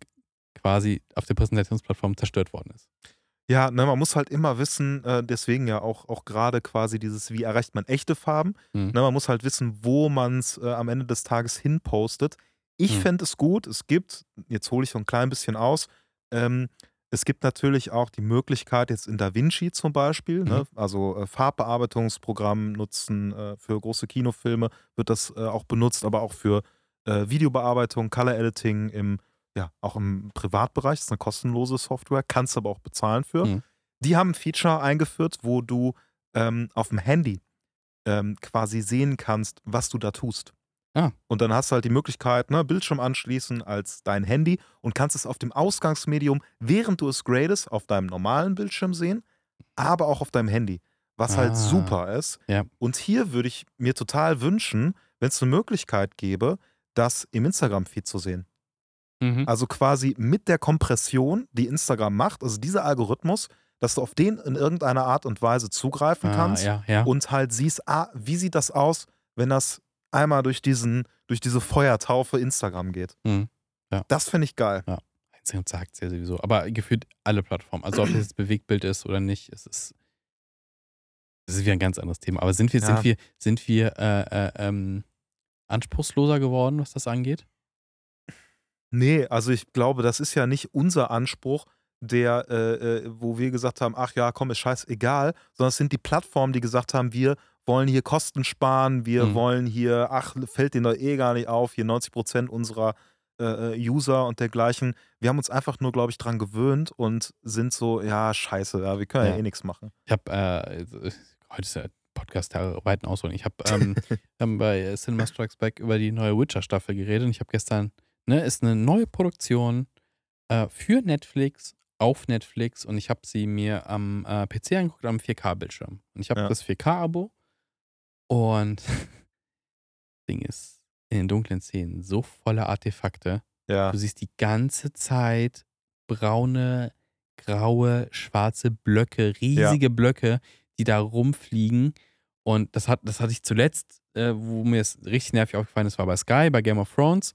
quasi auf der Präsentationsplattform zerstört worden ist. Ja, ne, man muss halt immer wissen, äh, deswegen ja auch, auch gerade quasi dieses, wie erreicht man echte Farben. Mhm. Ne, man muss halt wissen, wo man es äh, am Ende des Tages hinpostet. Ich Mhm. fände es gut, es gibt, jetzt hole ich so ein klein bisschen aus, ähm, es gibt natürlich auch die Möglichkeit, jetzt in DaVinci zum Beispiel, ne, also äh, Farbbearbeitungsprogramm nutzen äh, für große Kinofilme, wird das äh, auch benutzt, aber auch für äh, Videobearbeitung, Color Editing im, ja, auch im Privatbereich, das ist eine kostenlose Software, kannst aber auch bezahlen für. Mhm. Die haben ein Feature eingeführt, wo du ähm, auf dem Handy ähm, quasi sehen kannst, was du da tust. Ah. Und dann hast du halt die Möglichkeit, ne, Bildschirm anschließen als dein Handy und kannst es auf dem Ausgangsmedium, während du es gradest, auf deinem normalen Bildschirm sehen, aber auch auf deinem Handy. Was Ah. halt super ist. Ja. Und hier würde ich mir total wünschen, wenn es eine Möglichkeit gäbe, das im Instagram-Feed zu sehen. Mhm. Also quasi mit der Kompression, die Instagram macht, also dieser Algorithmus, dass du auf den in irgendeiner Art und Weise zugreifen Ah, kannst ja, ja. und halt siehst, ah, wie sieht das aus, wenn das einmal durch diesen, durch diese Feuertaufe Instagram geht. Mhm. Ja. Das finde ich geil. Instagram sagt es ja sowieso. Aber gefühlt alle Plattformen. Also ob das jetzt Bewegtbild ist oder nicht, es ist. Das ist wieder ein ganz anderes Thema. Aber sind wir, Ja. sind wir, sind wir äh, äh, ähm, anspruchsloser geworden, was das angeht? Nee, also ich glaube, das ist ja nicht unser Anspruch, der, äh, äh, wo wir gesagt haben, ach ja, komm, ist scheißegal, sondern es sind die Plattformen, die gesagt haben, wir wollen hier Kosten sparen, wir Mhm. wollen hier, ach, fällt denen doch eh gar nicht auf, hier 90 Prozent unserer äh, äh, User und dergleichen. Wir haben uns einfach nur, glaube ich, dran gewöhnt und sind so, ja, scheiße, ja, wir können ja, Ja. eh nichts machen. Ich habe, äh, heute ist der Podcast der weiten Ausholen. Ich habe ähm, haben bei Cinema Strikes Back über die neue Witcher-Staffel geredet und ich habe gestern, ne, ist eine neue Produktion äh, für Netflix, auf Netflix und ich habe sie mir am äh, PC angeguckt, am 4K-Bildschirm. Und ich habe Ja. das 4K-Abo und Ding ist in den dunklen Szenen so voller Artefakte. Ja, Du siehst die ganze Zeit braune, graue, schwarze Blöcke, riesige Blöcke, die da rumfliegen. Und das, hat, das hatte ich zuletzt, äh, wo mir es richtig nervig aufgefallen ist, war bei Sky, bei Game of Thrones.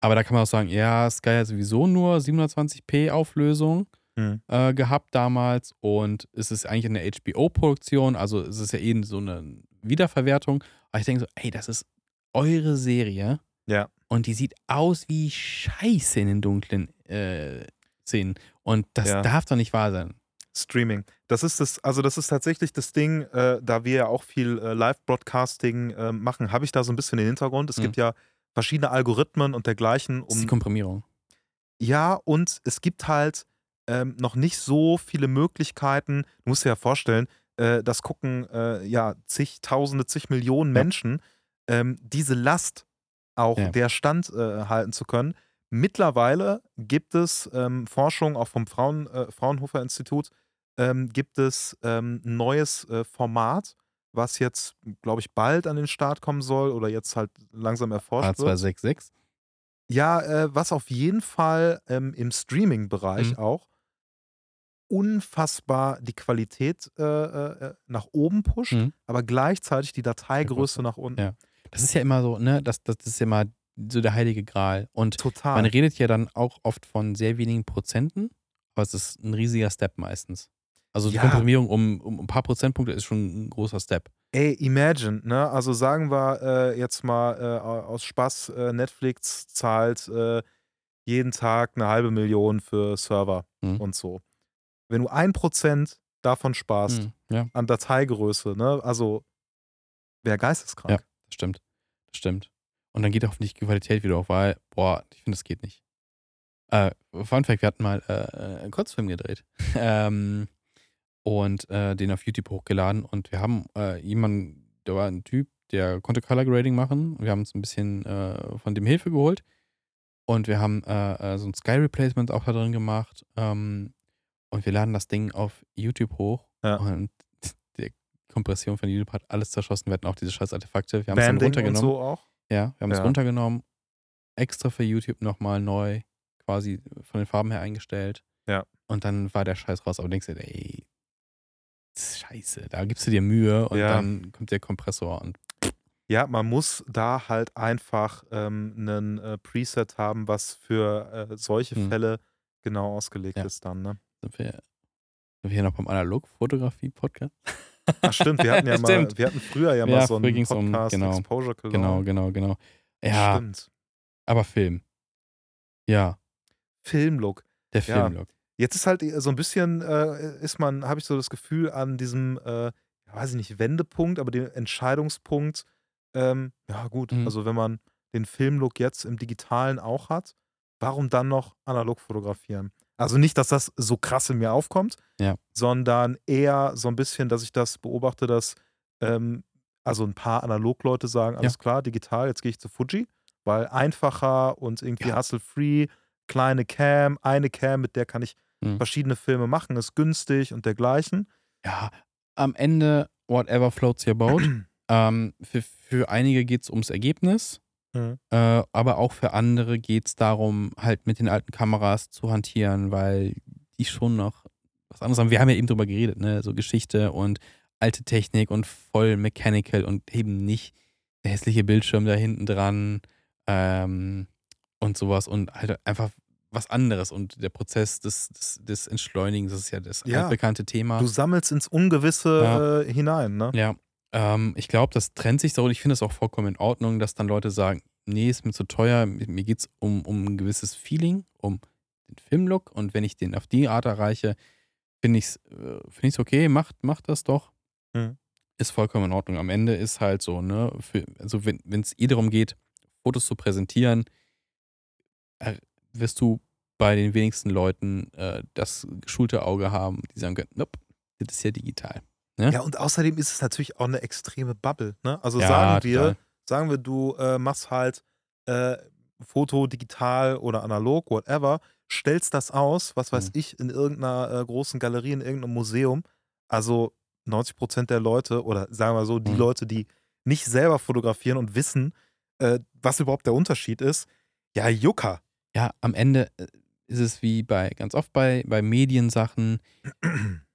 Aber da kann man auch sagen, ja, Sky hat sowieso nur 720p Auflösung Hm. äh, gehabt damals und es ist eigentlich eine HBO-Produktion, also es ist ja eben so eine Wiederverwertung. Aber ich denke so, ey, das ist eure Serie ja. und die sieht aus wie Scheiße in den dunklen äh, Szenen. Und das Ja. darf doch nicht wahr sein. Streaming. Das ist das, also das ist tatsächlich das Ding, äh, da wir ja auch viel äh, Live-Broadcasting äh, machen, habe ich da so ein bisschen den Hintergrund. Es Mhm. gibt ja verschiedene Algorithmen und dergleichen, Das ist die um Komprimierung. Ja, und es gibt halt ähm, noch nicht so viele Möglichkeiten. Du musst dir ja vorstellen, äh, das gucken äh, ja zig, tausende, zig Millionen Ja. Menschen, ähm, diese Last auch Ja. der Stand äh, halten zu können. Mittlerweile gibt es ähm, Forschung auch vom Frauen, äh, Fraunhofer Institut, ähm, gibt es ähm, ein neues äh, Format, was jetzt, glaube ich, bald an den Start kommen soll oder jetzt halt langsam erforscht wird. A266. Ja, äh, was auf jeden Fall ähm, im Streaming-Bereich Mhm. auch unfassbar die Qualität äh, äh, nach oben pusht, Mhm. aber gleichzeitig die Dateigröße nach unten. Ja. Das ist ja immer so, ne, das, das ist ja immer so der heilige Gral. Und Total. man redet ja dann auch oft von sehr wenigen Prozenten, aber es ist ein riesiger Step meistens. Also die Ja. Komprimierung um, um ein paar Prozentpunkte ist schon ein großer Step. Ey, imagine, ne? Also sagen wir äh, jetzt mal äh, aus Spaß, äh, Netflix zahlt äh, jeden Tag eine halbe Million für Server Mhm. und so. Wenn du ein Prozent davon sparst Mhm. Ja, an Dateigröße, ne? Also wäre geisteskrank. Ja. das stimmt. Das stimmt. Und dann geht hoffentlich die Qualität wieder hoch, weil, boah, ich finde, das geht nicht. Äh, Fun Fact, wir hatten mal äh, einen Kurzfilm gedreht. ähm, und äh, den auf YouTube hochgeladen. Und wir haben äh, jemanden, der war ein Typ, der konnte Color Grading machen. Wir haben uns ein bisschen äh, von dem Hilfe geholt. Und wir haben äh, äh, so ein Sky Replacement auch da drin gemacht. Ähm, und wir laden das Ding auf YouTube hoch. Ja. Und die Kompression von YouTube hat alles zerschossen. Wir hatten auch diese scheiß Artefakte. Wir haben es dann Banding und runtergenommen. so auch. Ja, wir haben es Ja. runtergenommen, extra für YouTube nochmal neu, quasi von den Farben her eingestellt. Ja. Und dann war der Scheiß raus. Aber du denkst dir, ey, scheiße, da gibst du dir Mühe und Ja. dann kommt der Kompressor und Ja, man muss da halt einfach ähm, einen äh, Preset haben, was für äh, solche Hm. Fälle genau ausgelegt Ja. ist dann, ne? Sind wir, sind wir hier noch beim Analog-Fotografie-Podcast. Ach stimmt, wir hatten ja mal, wir hatten früher ja mal Ja, so früher einen ging's um- Podcast, genau, Exposure Cologne. Genau, genau, genau. Ja, Stimmt. aber Film. Ja, Filmlook. der Ja. Filmlook. Jetzt ist halt so ein bisschen, äh, ist man, habe ich so das Gefühl, an diesem, äh, ja, weiß ich nicht, Wendepunkt, aber den Entscheidungspunkt, ähm, ja gut, Mhm. also wenn man den Filmlook jetzt im Digitalen auch hat, warum dann noch analog fotografieren? Also nicht, dass das so krass in mir aufkommt, Ja. sondern eher so ein bisschen, dass ich das beobachte, dass ähm, also ein paar Analogleute sagen, alles klar, digital, jetzt gehe ich zu Fuji, weil einfacher und irgendwie Ja. hassle-free, kleine Cam, eine Cam, mit der kann ich Mhm. verschiedene Filme machen, ist günstig und dergleichen. Ja, am Ende, whatever floats your boat. ähm, für, für einige geht es ums Ergebnis, Mhm. äh, aber auch für andere geht es darum, halt mit den alten Kameras zu hantieren, weil die schon noch was anderes haben. Wir haben ja eben drüber geredet, ne? So Geschichte und alte Technik und voll mechanical und eben nicht der hässliche Bildschirm da hinten dran ähm, und sowas und halt einfach was anderes und der Prozess des, des, des Entschleunigens, das ist ja das Ja. altbekannte Thema. Du sammelst ins Ungewisse Ja. äh, hinein, ne? Ja, ähm, ich glaube, das trennt sich so und ich finde es auch vollkommen in Ordnung, dass dann Leute sagen, nee, ist mir zu teuer, mir geht es um, um ein gewisses Feeling, um den Filmlook und wenn ich den auf die Art erreiche, finde ich es äh, find ich's okay, macht, macht das doch. Mhm. Ist vollkommen in Ordnung. Am Ende ist halt so, ne, für, also wenn es eh darum geht, Fotos zu präsentieren, äh, wirst du bei den wenigsten Leuten äh, das geschulte Auge haben, die sagen können, nope, das ist ja digital. Ne? Ja, und außerdem ist es natürlich auch eine extreme Bubble, ne? Also Ja, sagen wir, total. sagen wir, du äh, machst halt äh, Foto digital oder analog, whatever, stellst das aus, was weiß Mhm. ich, in irgendeiner äh, großen Galerie, in irgendeinem Museum. Also 90 Prozent der Leute, oder sagen wir so, die Mhm. Leute, die nicht selber fotografieren und wissen, äh, was überhaupt der Unterschied ist, ja, Jucker. ja, am Ende äh, ist es wie bei ganz oft bei, bei Mediensachen,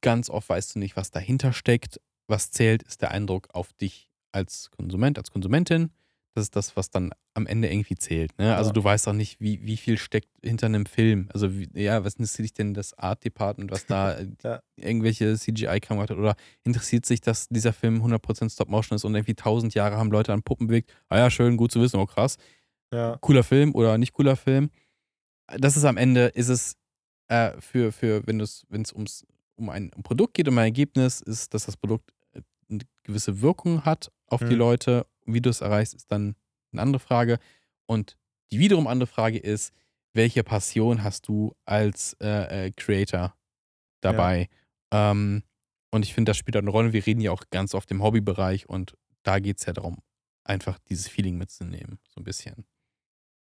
ganz oft weißt du nicht, was dahinter steckt. Was zählt, ist der Eindruck auf dich als Konsument, als Konsumentin. Das ist das, was dann am Ende irgendwie zählt. Ne? Also Ja. du weißt auch nicht, wie, wie viel steckt hinter einem Film. Also wie, ja, was interessiert dich denn das Art Department, was da äh, Ja. irgendwelche CGI gemacht hat? Oder interessiert sich, dass dieser Film 100% Stop-Motion ist und irgendwie tausend Jahre haben Leute an Puppen bewegt? Ah ja, schön, gut zu wissen, oh krass Ja. cooler Film oder nicht cooler Film. Das ist am Ende, ist es äh, für, für wenn es wenn es ums um ein Produkt geht, um ein Ergebnis, ist, dass das Produkt äh, eine gewisse Wirkung hat auf die Mhm. Leute. Wie du es erreichst, ist dann eine andere Frage. Und die wiederum andere Frage ist, welche Passion hast du als äh, äh, Creator dabei? Ähm, und ich finde, das spielt eine Rolle. Wir reden ja auch ganz oft im Hobbybereich und da geht es ja darum, einfach dieses Feeling mitzunehmen, so ein bisschen.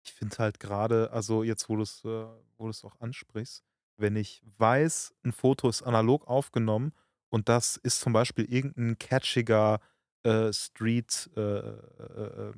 Ich finde halt gerade, also jetzt, wo du es äh, wo auch ansprichst, wenn ich weiß, ein Foto ist analog aufgenommen und das ist zum Beispiel irgendein catchiger äh, Street äh, äh, äh,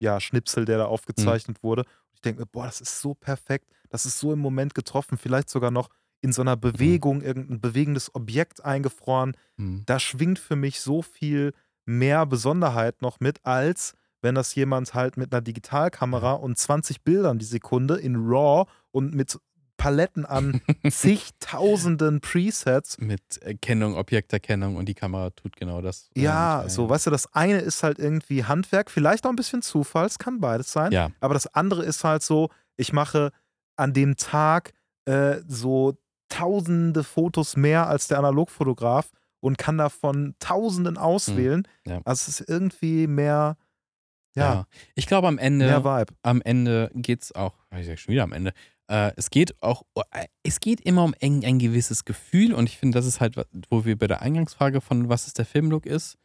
ja, Schnipsel, der da aufgezeichnet wurde. Ich denke mir, boah, das ist so perfekt, das ist so im Moment getroffen, vielleicht sogar noch in so einer Bewegung, irgendein bewegendes Objekt eingefroren. Hm. Da schwingt für mich so viel mehr Besonderheit noch mit, als wenn das jemand halt mit einer Digitalkamera und 20 Bildern die Sekunde in RAW und mit Paletten an zigtausenden Presets. Mit Erkennung, Objekterkennung und die Kamera tut genau das. Ja, so, weißt du, das eine ist halt irgendwie Handwerk, vielleicht auch ein bisschen Zufall, es kann beides sein. Ja, Aber das andere ist halt so, ich mache an dem Tag äh, so tausende Fotos mehr als der Analogfotograf und kann davon tausenden auswählen. ja. Also es ist irgendwie mehr, ja. ja, Ich glaube, am Ende, am Ende geht es auch, ich sag schon wieder am Ende, äh, es geht auch, äh, es geht immer um ein, ein gewisses Gefühl und ich finde, das ist halt, wo wir bei der Eingangsfrage von was ist der Filmlook ist,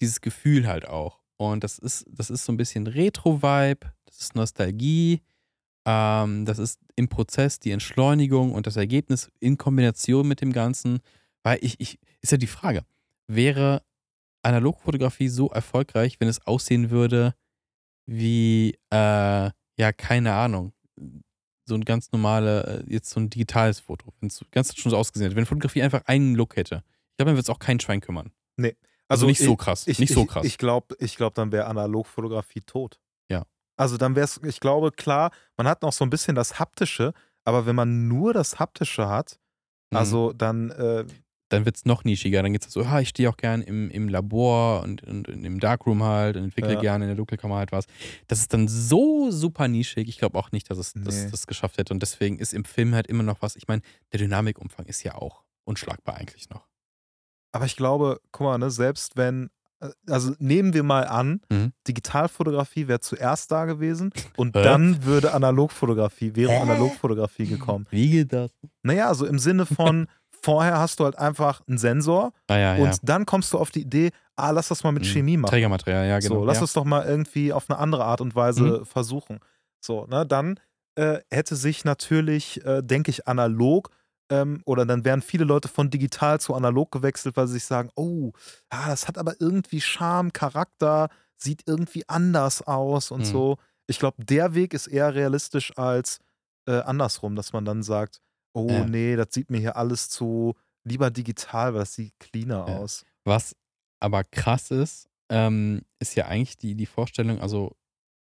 dieses Gefühl halt auch. Und das ist, das ist so ein bisschen Retro-Vibe, das ist Nostalgie, ähm, das ist im Prozess die Entschleunigung und das Ergebnis in Kombination mit dem Ganzen. Weil ich, ich, ist ja die Frage, wäre Analogfotografie so erfolgreich, wenn es aussehen würde wie, äh, ja, keine Ahnung, so ein ganz normale, äh, jetzt so ein digitales Foto, wenn es ganz schon so ausgesehen hätte. Wenn Fotografie einfach einen Look hätte. Ich glaube, dann wird es auch kein Schwein kümmern. Also, nicht so krass. Ich, nicht so ich, krass. Ich glaube, ich glaub, dann wäre Analogfotografie tot. Ja. Also dann wäre es, ich glaube, klar, man hat noch so ein bisschen das Haptische, aber wenn man nur das Haptische hat, Mhm. also dann, äh, dann wird es noch nischiger. Dann geht es so, ah, ich stehe auch gern im, im Labor und, und, und im Darkroom halt und entwickle Ja. gerne in der Dunkelkammer halt was. Das ist dann so super nischig. Ich glaube auch nicht, dass es das, Nee. das geschafft hätte. Und deswegen ist im Film halt immer noch was. Ich meine, der Dynamikumfang ist ja auch unschlagbar eigentlich noch. aber ich glaube, guck mal, ne, selbst wenn, äh, also nehmen wir mal an, Mhm. Digitalfotografie wäre zuerst da gewesen und Hä? dann würde Analogfotografie, wäre? Analogfotografie gekommen. Wie geht das? Naja, also im Sinne von, vorher hast du halt einfach einen Sensor Ah ja, und ja. dann kommst du auf die Idee, ah, lass das mal mit Mhm. Chemie machen. Trägermaterial, ja, genau. So, lass ja. uns doch mal irgendwie auf eine andere Art und Weise versuchen. So, ne, dann äh, hätte sich natürlich, äh, denke ich, analog ähm, oder dann wären viele Leute von digital zu analog gewechselt, weil sie sich sagen, oh, ah, das hat aber irgendwie Charme, Charakter, sieht irgendwie anders aus und Mhm. so. Ich glaube, der Weg ist eher realistisch als äh, andersrum, dass man dann sagt, oh Ja. nee, das sieht mir hier alles zu lieber digital, weil das sieht cleaner Ja. aus. Was aber krass ist, ähm, ist ja eigentlich die, die Vorstellung, also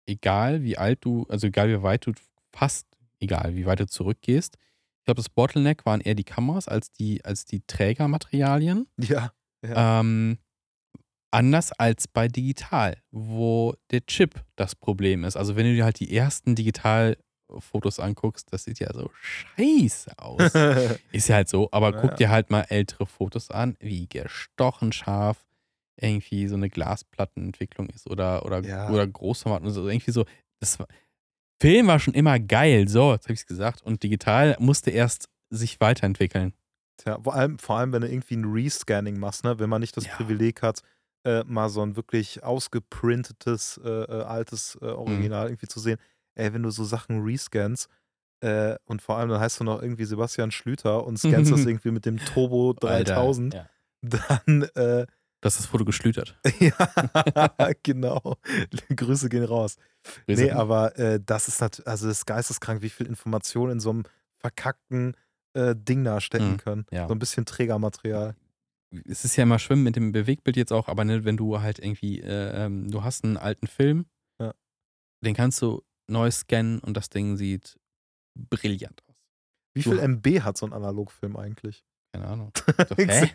egal wie alt du, also egal wie weit du, fast egal wie weit du zurückgehst, ich glaube, das Bottleneck waren eher die Kameras als die, als die Trägermaterialien. Ja. Ähm, anders als bei digital, wo der Chip das Problem ist. Also wenn du dir halt die ersten Digitalfotos anguckst, das sieht ja so scheiße aus. Ist ja halt so, aber Ja, guck dir halt mal ältere Fotos an, wie gestochen scharf irgendwie so eine Glasplattenentwicklung ist oder, oder, Ja. oder Großformat und so. Irgendwie so, das war, Film war schon immer geil, so, jetzt habe ich es gesagt. Und digital musste erst sich weiterentwickeln. Tja, vor allem, vor allem, wenn du irgendwie ein Rescanning machst, ne? wenn man nicht das Ja. Privileg hat, äh, mal so ein wirklich ausgeprintetes, äh, äh, altes Mhm. äh, Original irgendwie zu sehen. Ey, wenn du so Sachen rescannst äh, und vor allem dann heißt du noch irgendwie Sebastian Schlüter und scannst das irgendwie mit dem Turbo 3000, Alter, ja. dann, äh, Du hast das Foto geschlütert. ja, genau. Grüße gehen raus. Nee, aber äh, das ist natürlich, also das ist geisteskrank, wie viel Informationen in so einem verkackten äh, Ding da stecken Mhm, können. ja. So ein bisschen Trägermaterial. es ist ja immer Schwimmen mit dem Bewegtbild jetzt auch, aber ne, wenn du halt irgendwie, äh, ähm, du hast einen alten Film, Ja. den kannst du neu scannen und das Ding sieht brillant aus. Wie viel MB hat so ein Analogfilm eigentlich? Keine Ahnung. So, hä?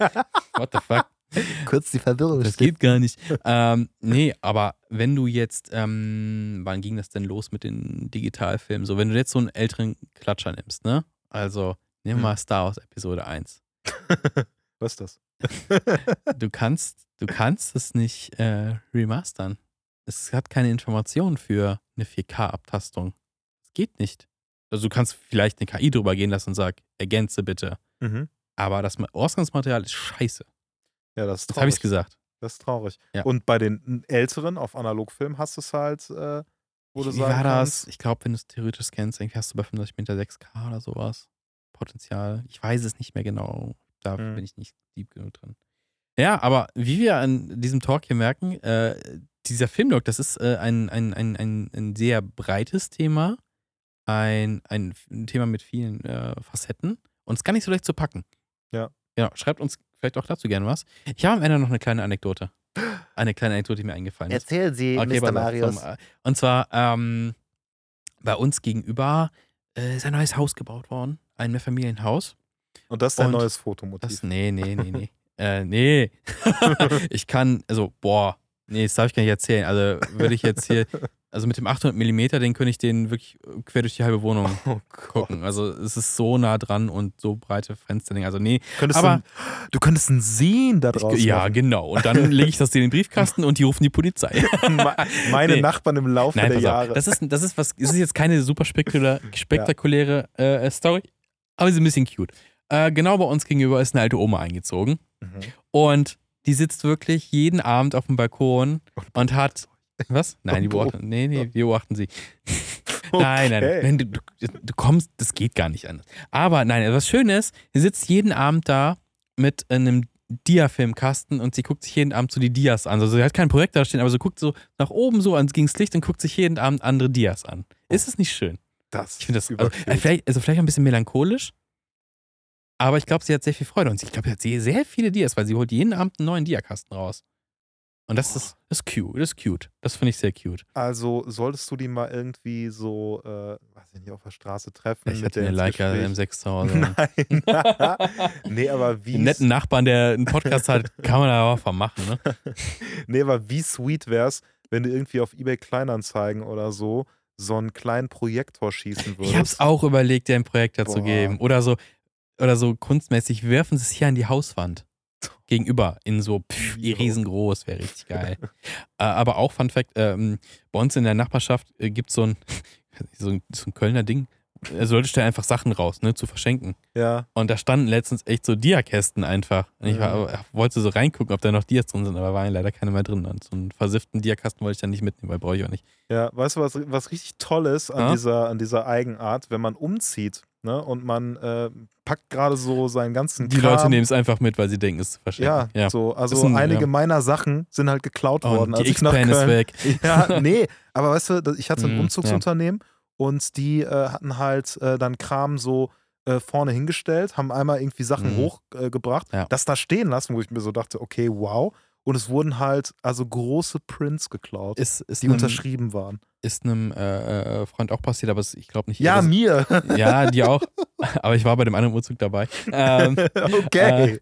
What the fuck? Kurz die Verwirrung. Das geht gar nicht. ähm, nee, aber wenn du jetzt, ähm, wann ging das denn los mit den Digitalfilmen? So, wenn du jetzt so einen älteren Klatscher nimmst, ne? Also, nimm Hm. mal Star Wars Episode 1. Was ist das? Du kannst, du kannst es nicht äh, remastern. Es hat keine Informationen für eine 4K-Abtastung. Es geht nicht. Also du kannst vielleicht eine KI drüber gehen lassen und sag, ergänze bitte. Mhm. Aber das Ma- Ausgangsmaterial ist scheiße. Ja, das ist Jetzt habe ich traurig. es gesagt. Das ist traurig. Ja. Und bei den älteren auf Analogfilm hast du es halt, äh, wo du Wie war das? kannst, Ich glaube, wenn du es theoretisch scannst, irgendwie hast du bei 35 Meter 6K oder sowas. Potenzial. Ich weiß es nicht mehr genau. Da Mhm. bin ich nicht deep genug drin. Ja, aber wie wir an diesem Talk hier merken, äh, dieser Filmlog, das ist äh, ein, ein, ein, ein, ein sehr breites Thema. Ein, ein, ein Thema mit vielen äh, Facetten. Und es ist gar nicht so leicht zu packen. Ja. Ja, schreibt uns vielleicht auch dazu gerne was. Ich habe am Ende noch eine kleine Anekdote. Eine kleine Anekdote, die mir eingefallen ist. Erzählen Sie, Okay, Mr. Marius. zum, äh, Und zwar, ähm, bei uns gegenüber äh, ist ein neues Haus gebaut worden. Ein Mehrfamilienhaus. und das ist dein Und neues Fotomotiv. Das, nee, nee, nee, nee. äh, nee. ich kann, also, boah, nee, das darf ich gar nicht erzählen. Also, würde ich jetzt hier, also mit dem 800 Millimeter, den könnte ich den wirklich quer durch die halbe Wohnung oh gucken. Also, es ist so nah dran und so breite Fenster. Also, nee. Könntest Aber- du, du könntest einen Sehen da Ich, draus ja, machen. genau. Und dann lege ich das in den Briefkasten und die rufen die Polizei. Me- Meine Nee. Nachbarn im Laufe Nein, der Jahre. Das ist, das ist was, das ist jetzt keine super spektakulä- spektakuläre äh, Story, aber sie ist ein bisschen cute. Äh, genau bei uns gegenüber ist eine alte Oma eingezogen Mhm. und die sitzt wirklich jeden Abend auf dem Balkon und hat. Was? Nein, die beobachten. Nee, nee, wir beobachten sie. Nein, nein, nein. Du, du, kommst, das geht gar nicht anders. Aber nein, was schön ist, sie sitzt jeden Abend da mit einem Dia-Filmkasten und sie guckt sich jeden Abend so die Dias an. Also sie hat kein Projekt da stehen, aber sie guckt so nach oben so ans gegens Licht und guckt sich jeden Abend andere Dias an. Ist es nicht schön? Das Ich finde das also, vielleicht, also vielleicht ein bisschen melancholisch, aber ich glaube, sie hat sehr viel Freude und ich glaube, sie hat sehr, viele Dias, weil sie holt jeden Abend einen neuen Diakasten raus. Und das ist, das ist cute, das ist cute. Das finde ich sehr cute. Also solltest du die mal irgendwie so, äh, weiß ich nicht, auf der Straße treffen. Ich der eine Leica Gespräch- M6 zu Hause. Nein. nee, aber wie Einen netten Nachbarn, der einen Podcast hat, kann man da auch von machen, ne? Nee, aber wie sweet wär's, wenn du irgendwie auf eBay Kleinanzeigen oder so so einen kleinen Projektor schießen würdest. Ich habe es auch überlegt, dir ein Projekt dazu Boah. geben. Oder so, oder so kunstmäßig, werfen sie es hier an die Hauswand. Gegenüber, in so pff, riesengroß, wäre richtig geil. äh, aber auch, Fun Fact, ähm, bei uns in der Nachbarschaft äh, gibt so ein, so ein, so ein Kölner Ding, also Leute stellen einfach Sachen raus, ne, zu verschenken. Ja. Und da standen letztens echt so Diakästen einfach. Und ich war, wollte so reingucken, ob da noch Dias drin sind, aber waren leider keine mehr drin. Und so einen versifften Diakasten wollte ich dann nicht mitnehmen, weil brauche ich auch nicht. Ja, weißt du, was, was richtig toll ist an, Ja? dieser, an dieser Eigenart, wenn man umzieht, ne? Und man äh, packt gerade so seinen ganzen Die Kram. Leute nehmen es einfach mit, weil sie denken, es ist zu verschenken. Ja, so, also ein- einige ja. meiner Sachen sind halt geklaut worden. Und als die X-Pen ist weg. Ja, nee, aber weißt du, ich hatte ein Mhm, Umzugsunternehmen und die äh, hatten halt äh, dann Kram so äh, vorne hingestellt, haben einmal irgendwie Sachen Mhm. hochgebracht, äh, Ja. das da stehen lassen, wo ich mir so dachte, okay, wow. Und es wurden halt also große Prints geklaut, Ist, ist die einem, unterschrieben waren. ist einem äh, äh, Freund auch passiert, aber es- ich glaube nicht. Ja, das- mir. ja, die auch. Aber ich war bei dem anderen Umzug dabei. Ähm, okay.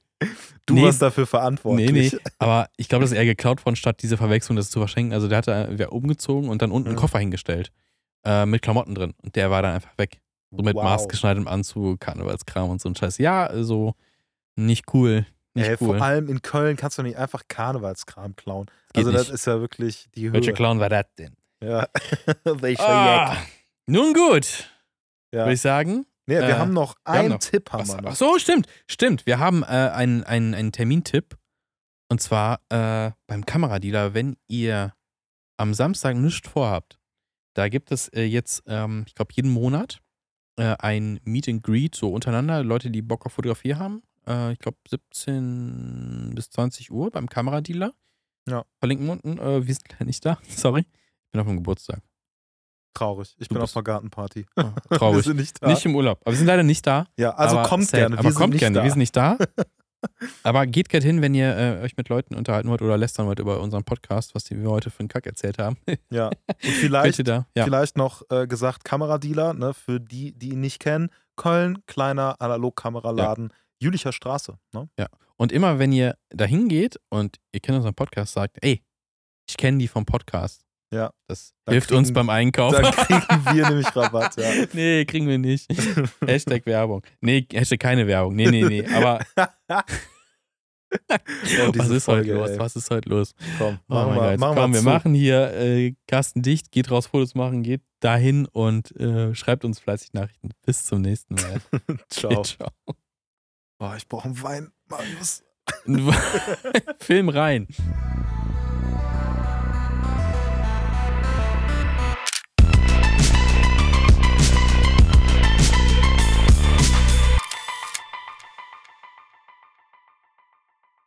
du nee. warst dafür verantwortlich. nee, nee. Aber ich glaube, das ist eher geklaut worden, statt diese Verwechslung, das zu verschenken. Also der hatte wer umgezogen und dann unten einen Mhm. Koffer hingestellt. Äh, mit Klamotten drin. Und der war dann einfach weg. So mit Wow. maßgeschneidertem Anzug, Karnevalskram und so ein Scheiß. Ja, also nicht cool. Ey, cool. Vor allem in Köln kannst du nicht einfach Karnevalskram klauen. Geht also das nicht. ist ja wirklich die Höhe. Welcher Clown war das denn? Ja. Welcher Ah, nun gut, Ja. würde ich sagen. Nee, wir Äh, haben noch wir haben einen noch- Tipp, haben Was, wir ach noch. so, stimmt. Stimmt. Wir haben äh, einen, einen, einen Termintipp. Und zwar äh, beim Kameradealer, wenn ihr am Samstag nichts vorhabt. Da gibt es äh, jetzt, ähm, ich glaube, jeden Monat äh, ein Meet and Greet, so untereinander, Leute, die Bock auf Fotografie haben. Äh, ich glaube, 17 bis 20 Uhr beim Kameradealer. Ja. Verlinken wir unten. Äh, wir sind leider nicht da. Sorry. Ich bin auf dem Geburtstag. Traurig. Ich Du bin auf einer Gartenparty. Wir traurig. sind nicht da. Nicht im Urlaub. Aber wir sind leider nicht da. ja, also aber kommt sad. gerne. Wir Aber sind kommt nicht gerne, da. wir sind nicht da. aber geht gerne hin, wenn ihr äh, euch mit Leuten unterhalten wollt oder lästern wollt über unseren Podcast, was die wir heute für einen Kack erzählt haben. Ja. Und vielleicht, da? Ja. vielleicht noch äh, gesagt, Kameradealer, ne, für die, die ihn nicht kennen. Köln, kleiner Analogkameraladen, Jülicher Straße. Ne? Und immer wenn ihr da hingeht und ihr kennt unseren Podcast, sagt, ey, ich kenne die vom Podcast. Ja. Das Da hilft uns kriegen- beim Einkauf. Dann kriegen wir nämlich Rabatt. Ja. nee, kriegen wir nicht. Hashtag Werbung. Nee, Hashtag keine Werbung. Nee, nee, nee. Aber Oh, was ist Folge, heute los? ey. Was ist heute los? Komm, Oh machen wir, machen Komm, wir, wir machen hier äh, Kasten dicht, geht raus, Fotos machen, geht dahin und äh, schreibt uns fleißig Nachrichten. Bis zum nächsten Mal. Ciao. Ciao. Boah, ich brauche einen Wein. Marius. Film rein.